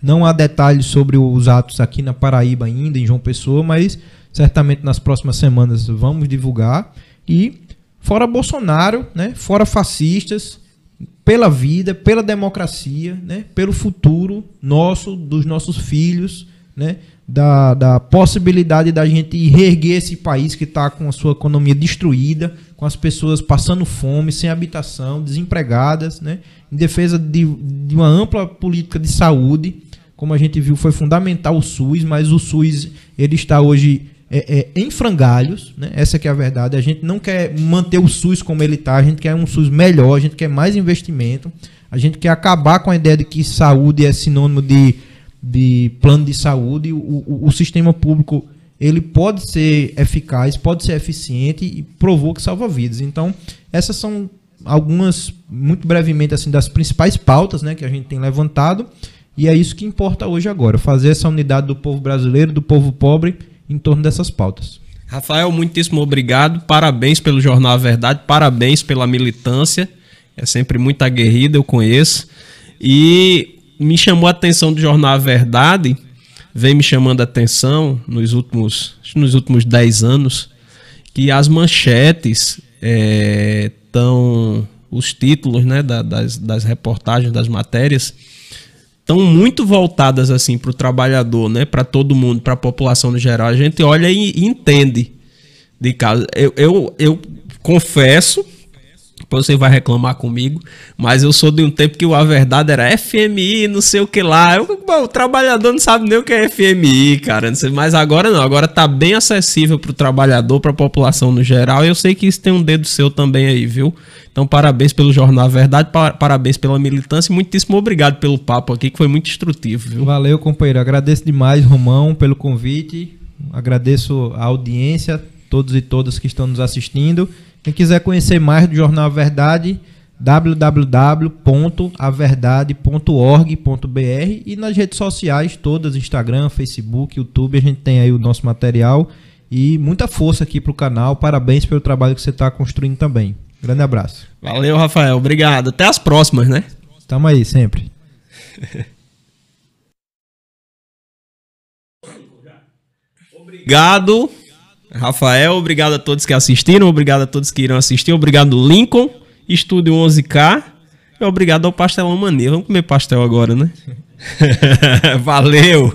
S2: Não há detalhes sobre os atos aqui na Paraíba ainda, em João Pessoa, mas certamente nas próximas semanas vamos divulgar. E fora Bolsonaro, né, fora fascistas, pela vida, pela democracia, né, pelo futuro nosso, dos nossos filhos, né, da, da possibilidade da gente reerguer esse país que está com a sua economia destruída, com as pessoas passando fome, sem habitação, desempregadas, né? em defesa de, de uma ampla política de saúde. Como a gente viu, foi fundamental o SUS, mas o SUS ele está hoje é, é, em frangalhos, né? essa que é a verdade. A gente não quer manter o SUS como ele está, a gente quer um SUS melhor, a gente quer mais investimento, a gente quer acabar com a ideia de que saúde é sinônimo de de plano de saúde, o, o, o, sistema público ele pode ser eficaz, pode ser eficiente e provou que salva vidas. Então, essas são algumas, muito brevemente, assim, das principais pautas né, que a gente tem levantado. E é isso que importa hoje agora, fazer essa unidade do povo brasileiro, do povo pobre, em torno dessas pautas.
S1: Rafael, muitíssimo obrigado. Parabéns pelo Jornal A Verdade, parabéns pela militância. É sempre muito aguerrida, eu conheço. E me chamou a atenção do jornal A Verdade, vem me chamando a atenção nos últimos, nos últimos 10 anos, que as manchetes estão. É, os títulos né, da, das, das reportagens, das matérias, estão muito voltadas assim para o trabalhador, né, para todo mundo, para a população no geral. A gente olha e, e entende de caso. Eu, eu, eu confesso depois você vai reclamar comigo, mas eu sou de um tempo que a verdade era FMI, não sei o que lá. Eu, bom, o trabalhador não sabe nem o que é FMI, cara. Mas agora não, agora tá bem acessível pro trabalhador, pra população no geral. E eu sei que isso tem um dedo seu também aí, viu? Então, parabéns pelo Jornal Verdade, parabéns pela militância e muitíssimo obrigado pelo papo aqui, que foi muito instrutivo, viu?
S2: Valeu, companheiro. Agradeço demais, Romão, pelo convite. Agradeço a audiência, todos e todas que estão nos assistindo. Quem quiser conhecer mais do Jornal A Verdade, www.averdade.org.br e nas redes sociais todas, Instagram, Facebook, YouTube, a gente tem aí o nosso material e muita força aqui para o canal. Parabéns pelo trabalho que você está construindo também. Grande abraço.
S1: Valeu, Rafael. Obrigado. Até as próximas, né?
S2: Tamo aí, sempre.
S1: Obrigado. Rafael, obrigado a todos que assistiram, obrigado a todos que irão assistir, obrigado Lincoln, Estúdio 11K e obrigado ao Pastelão Mania. Vamos comer pastel agora, né? Valeu!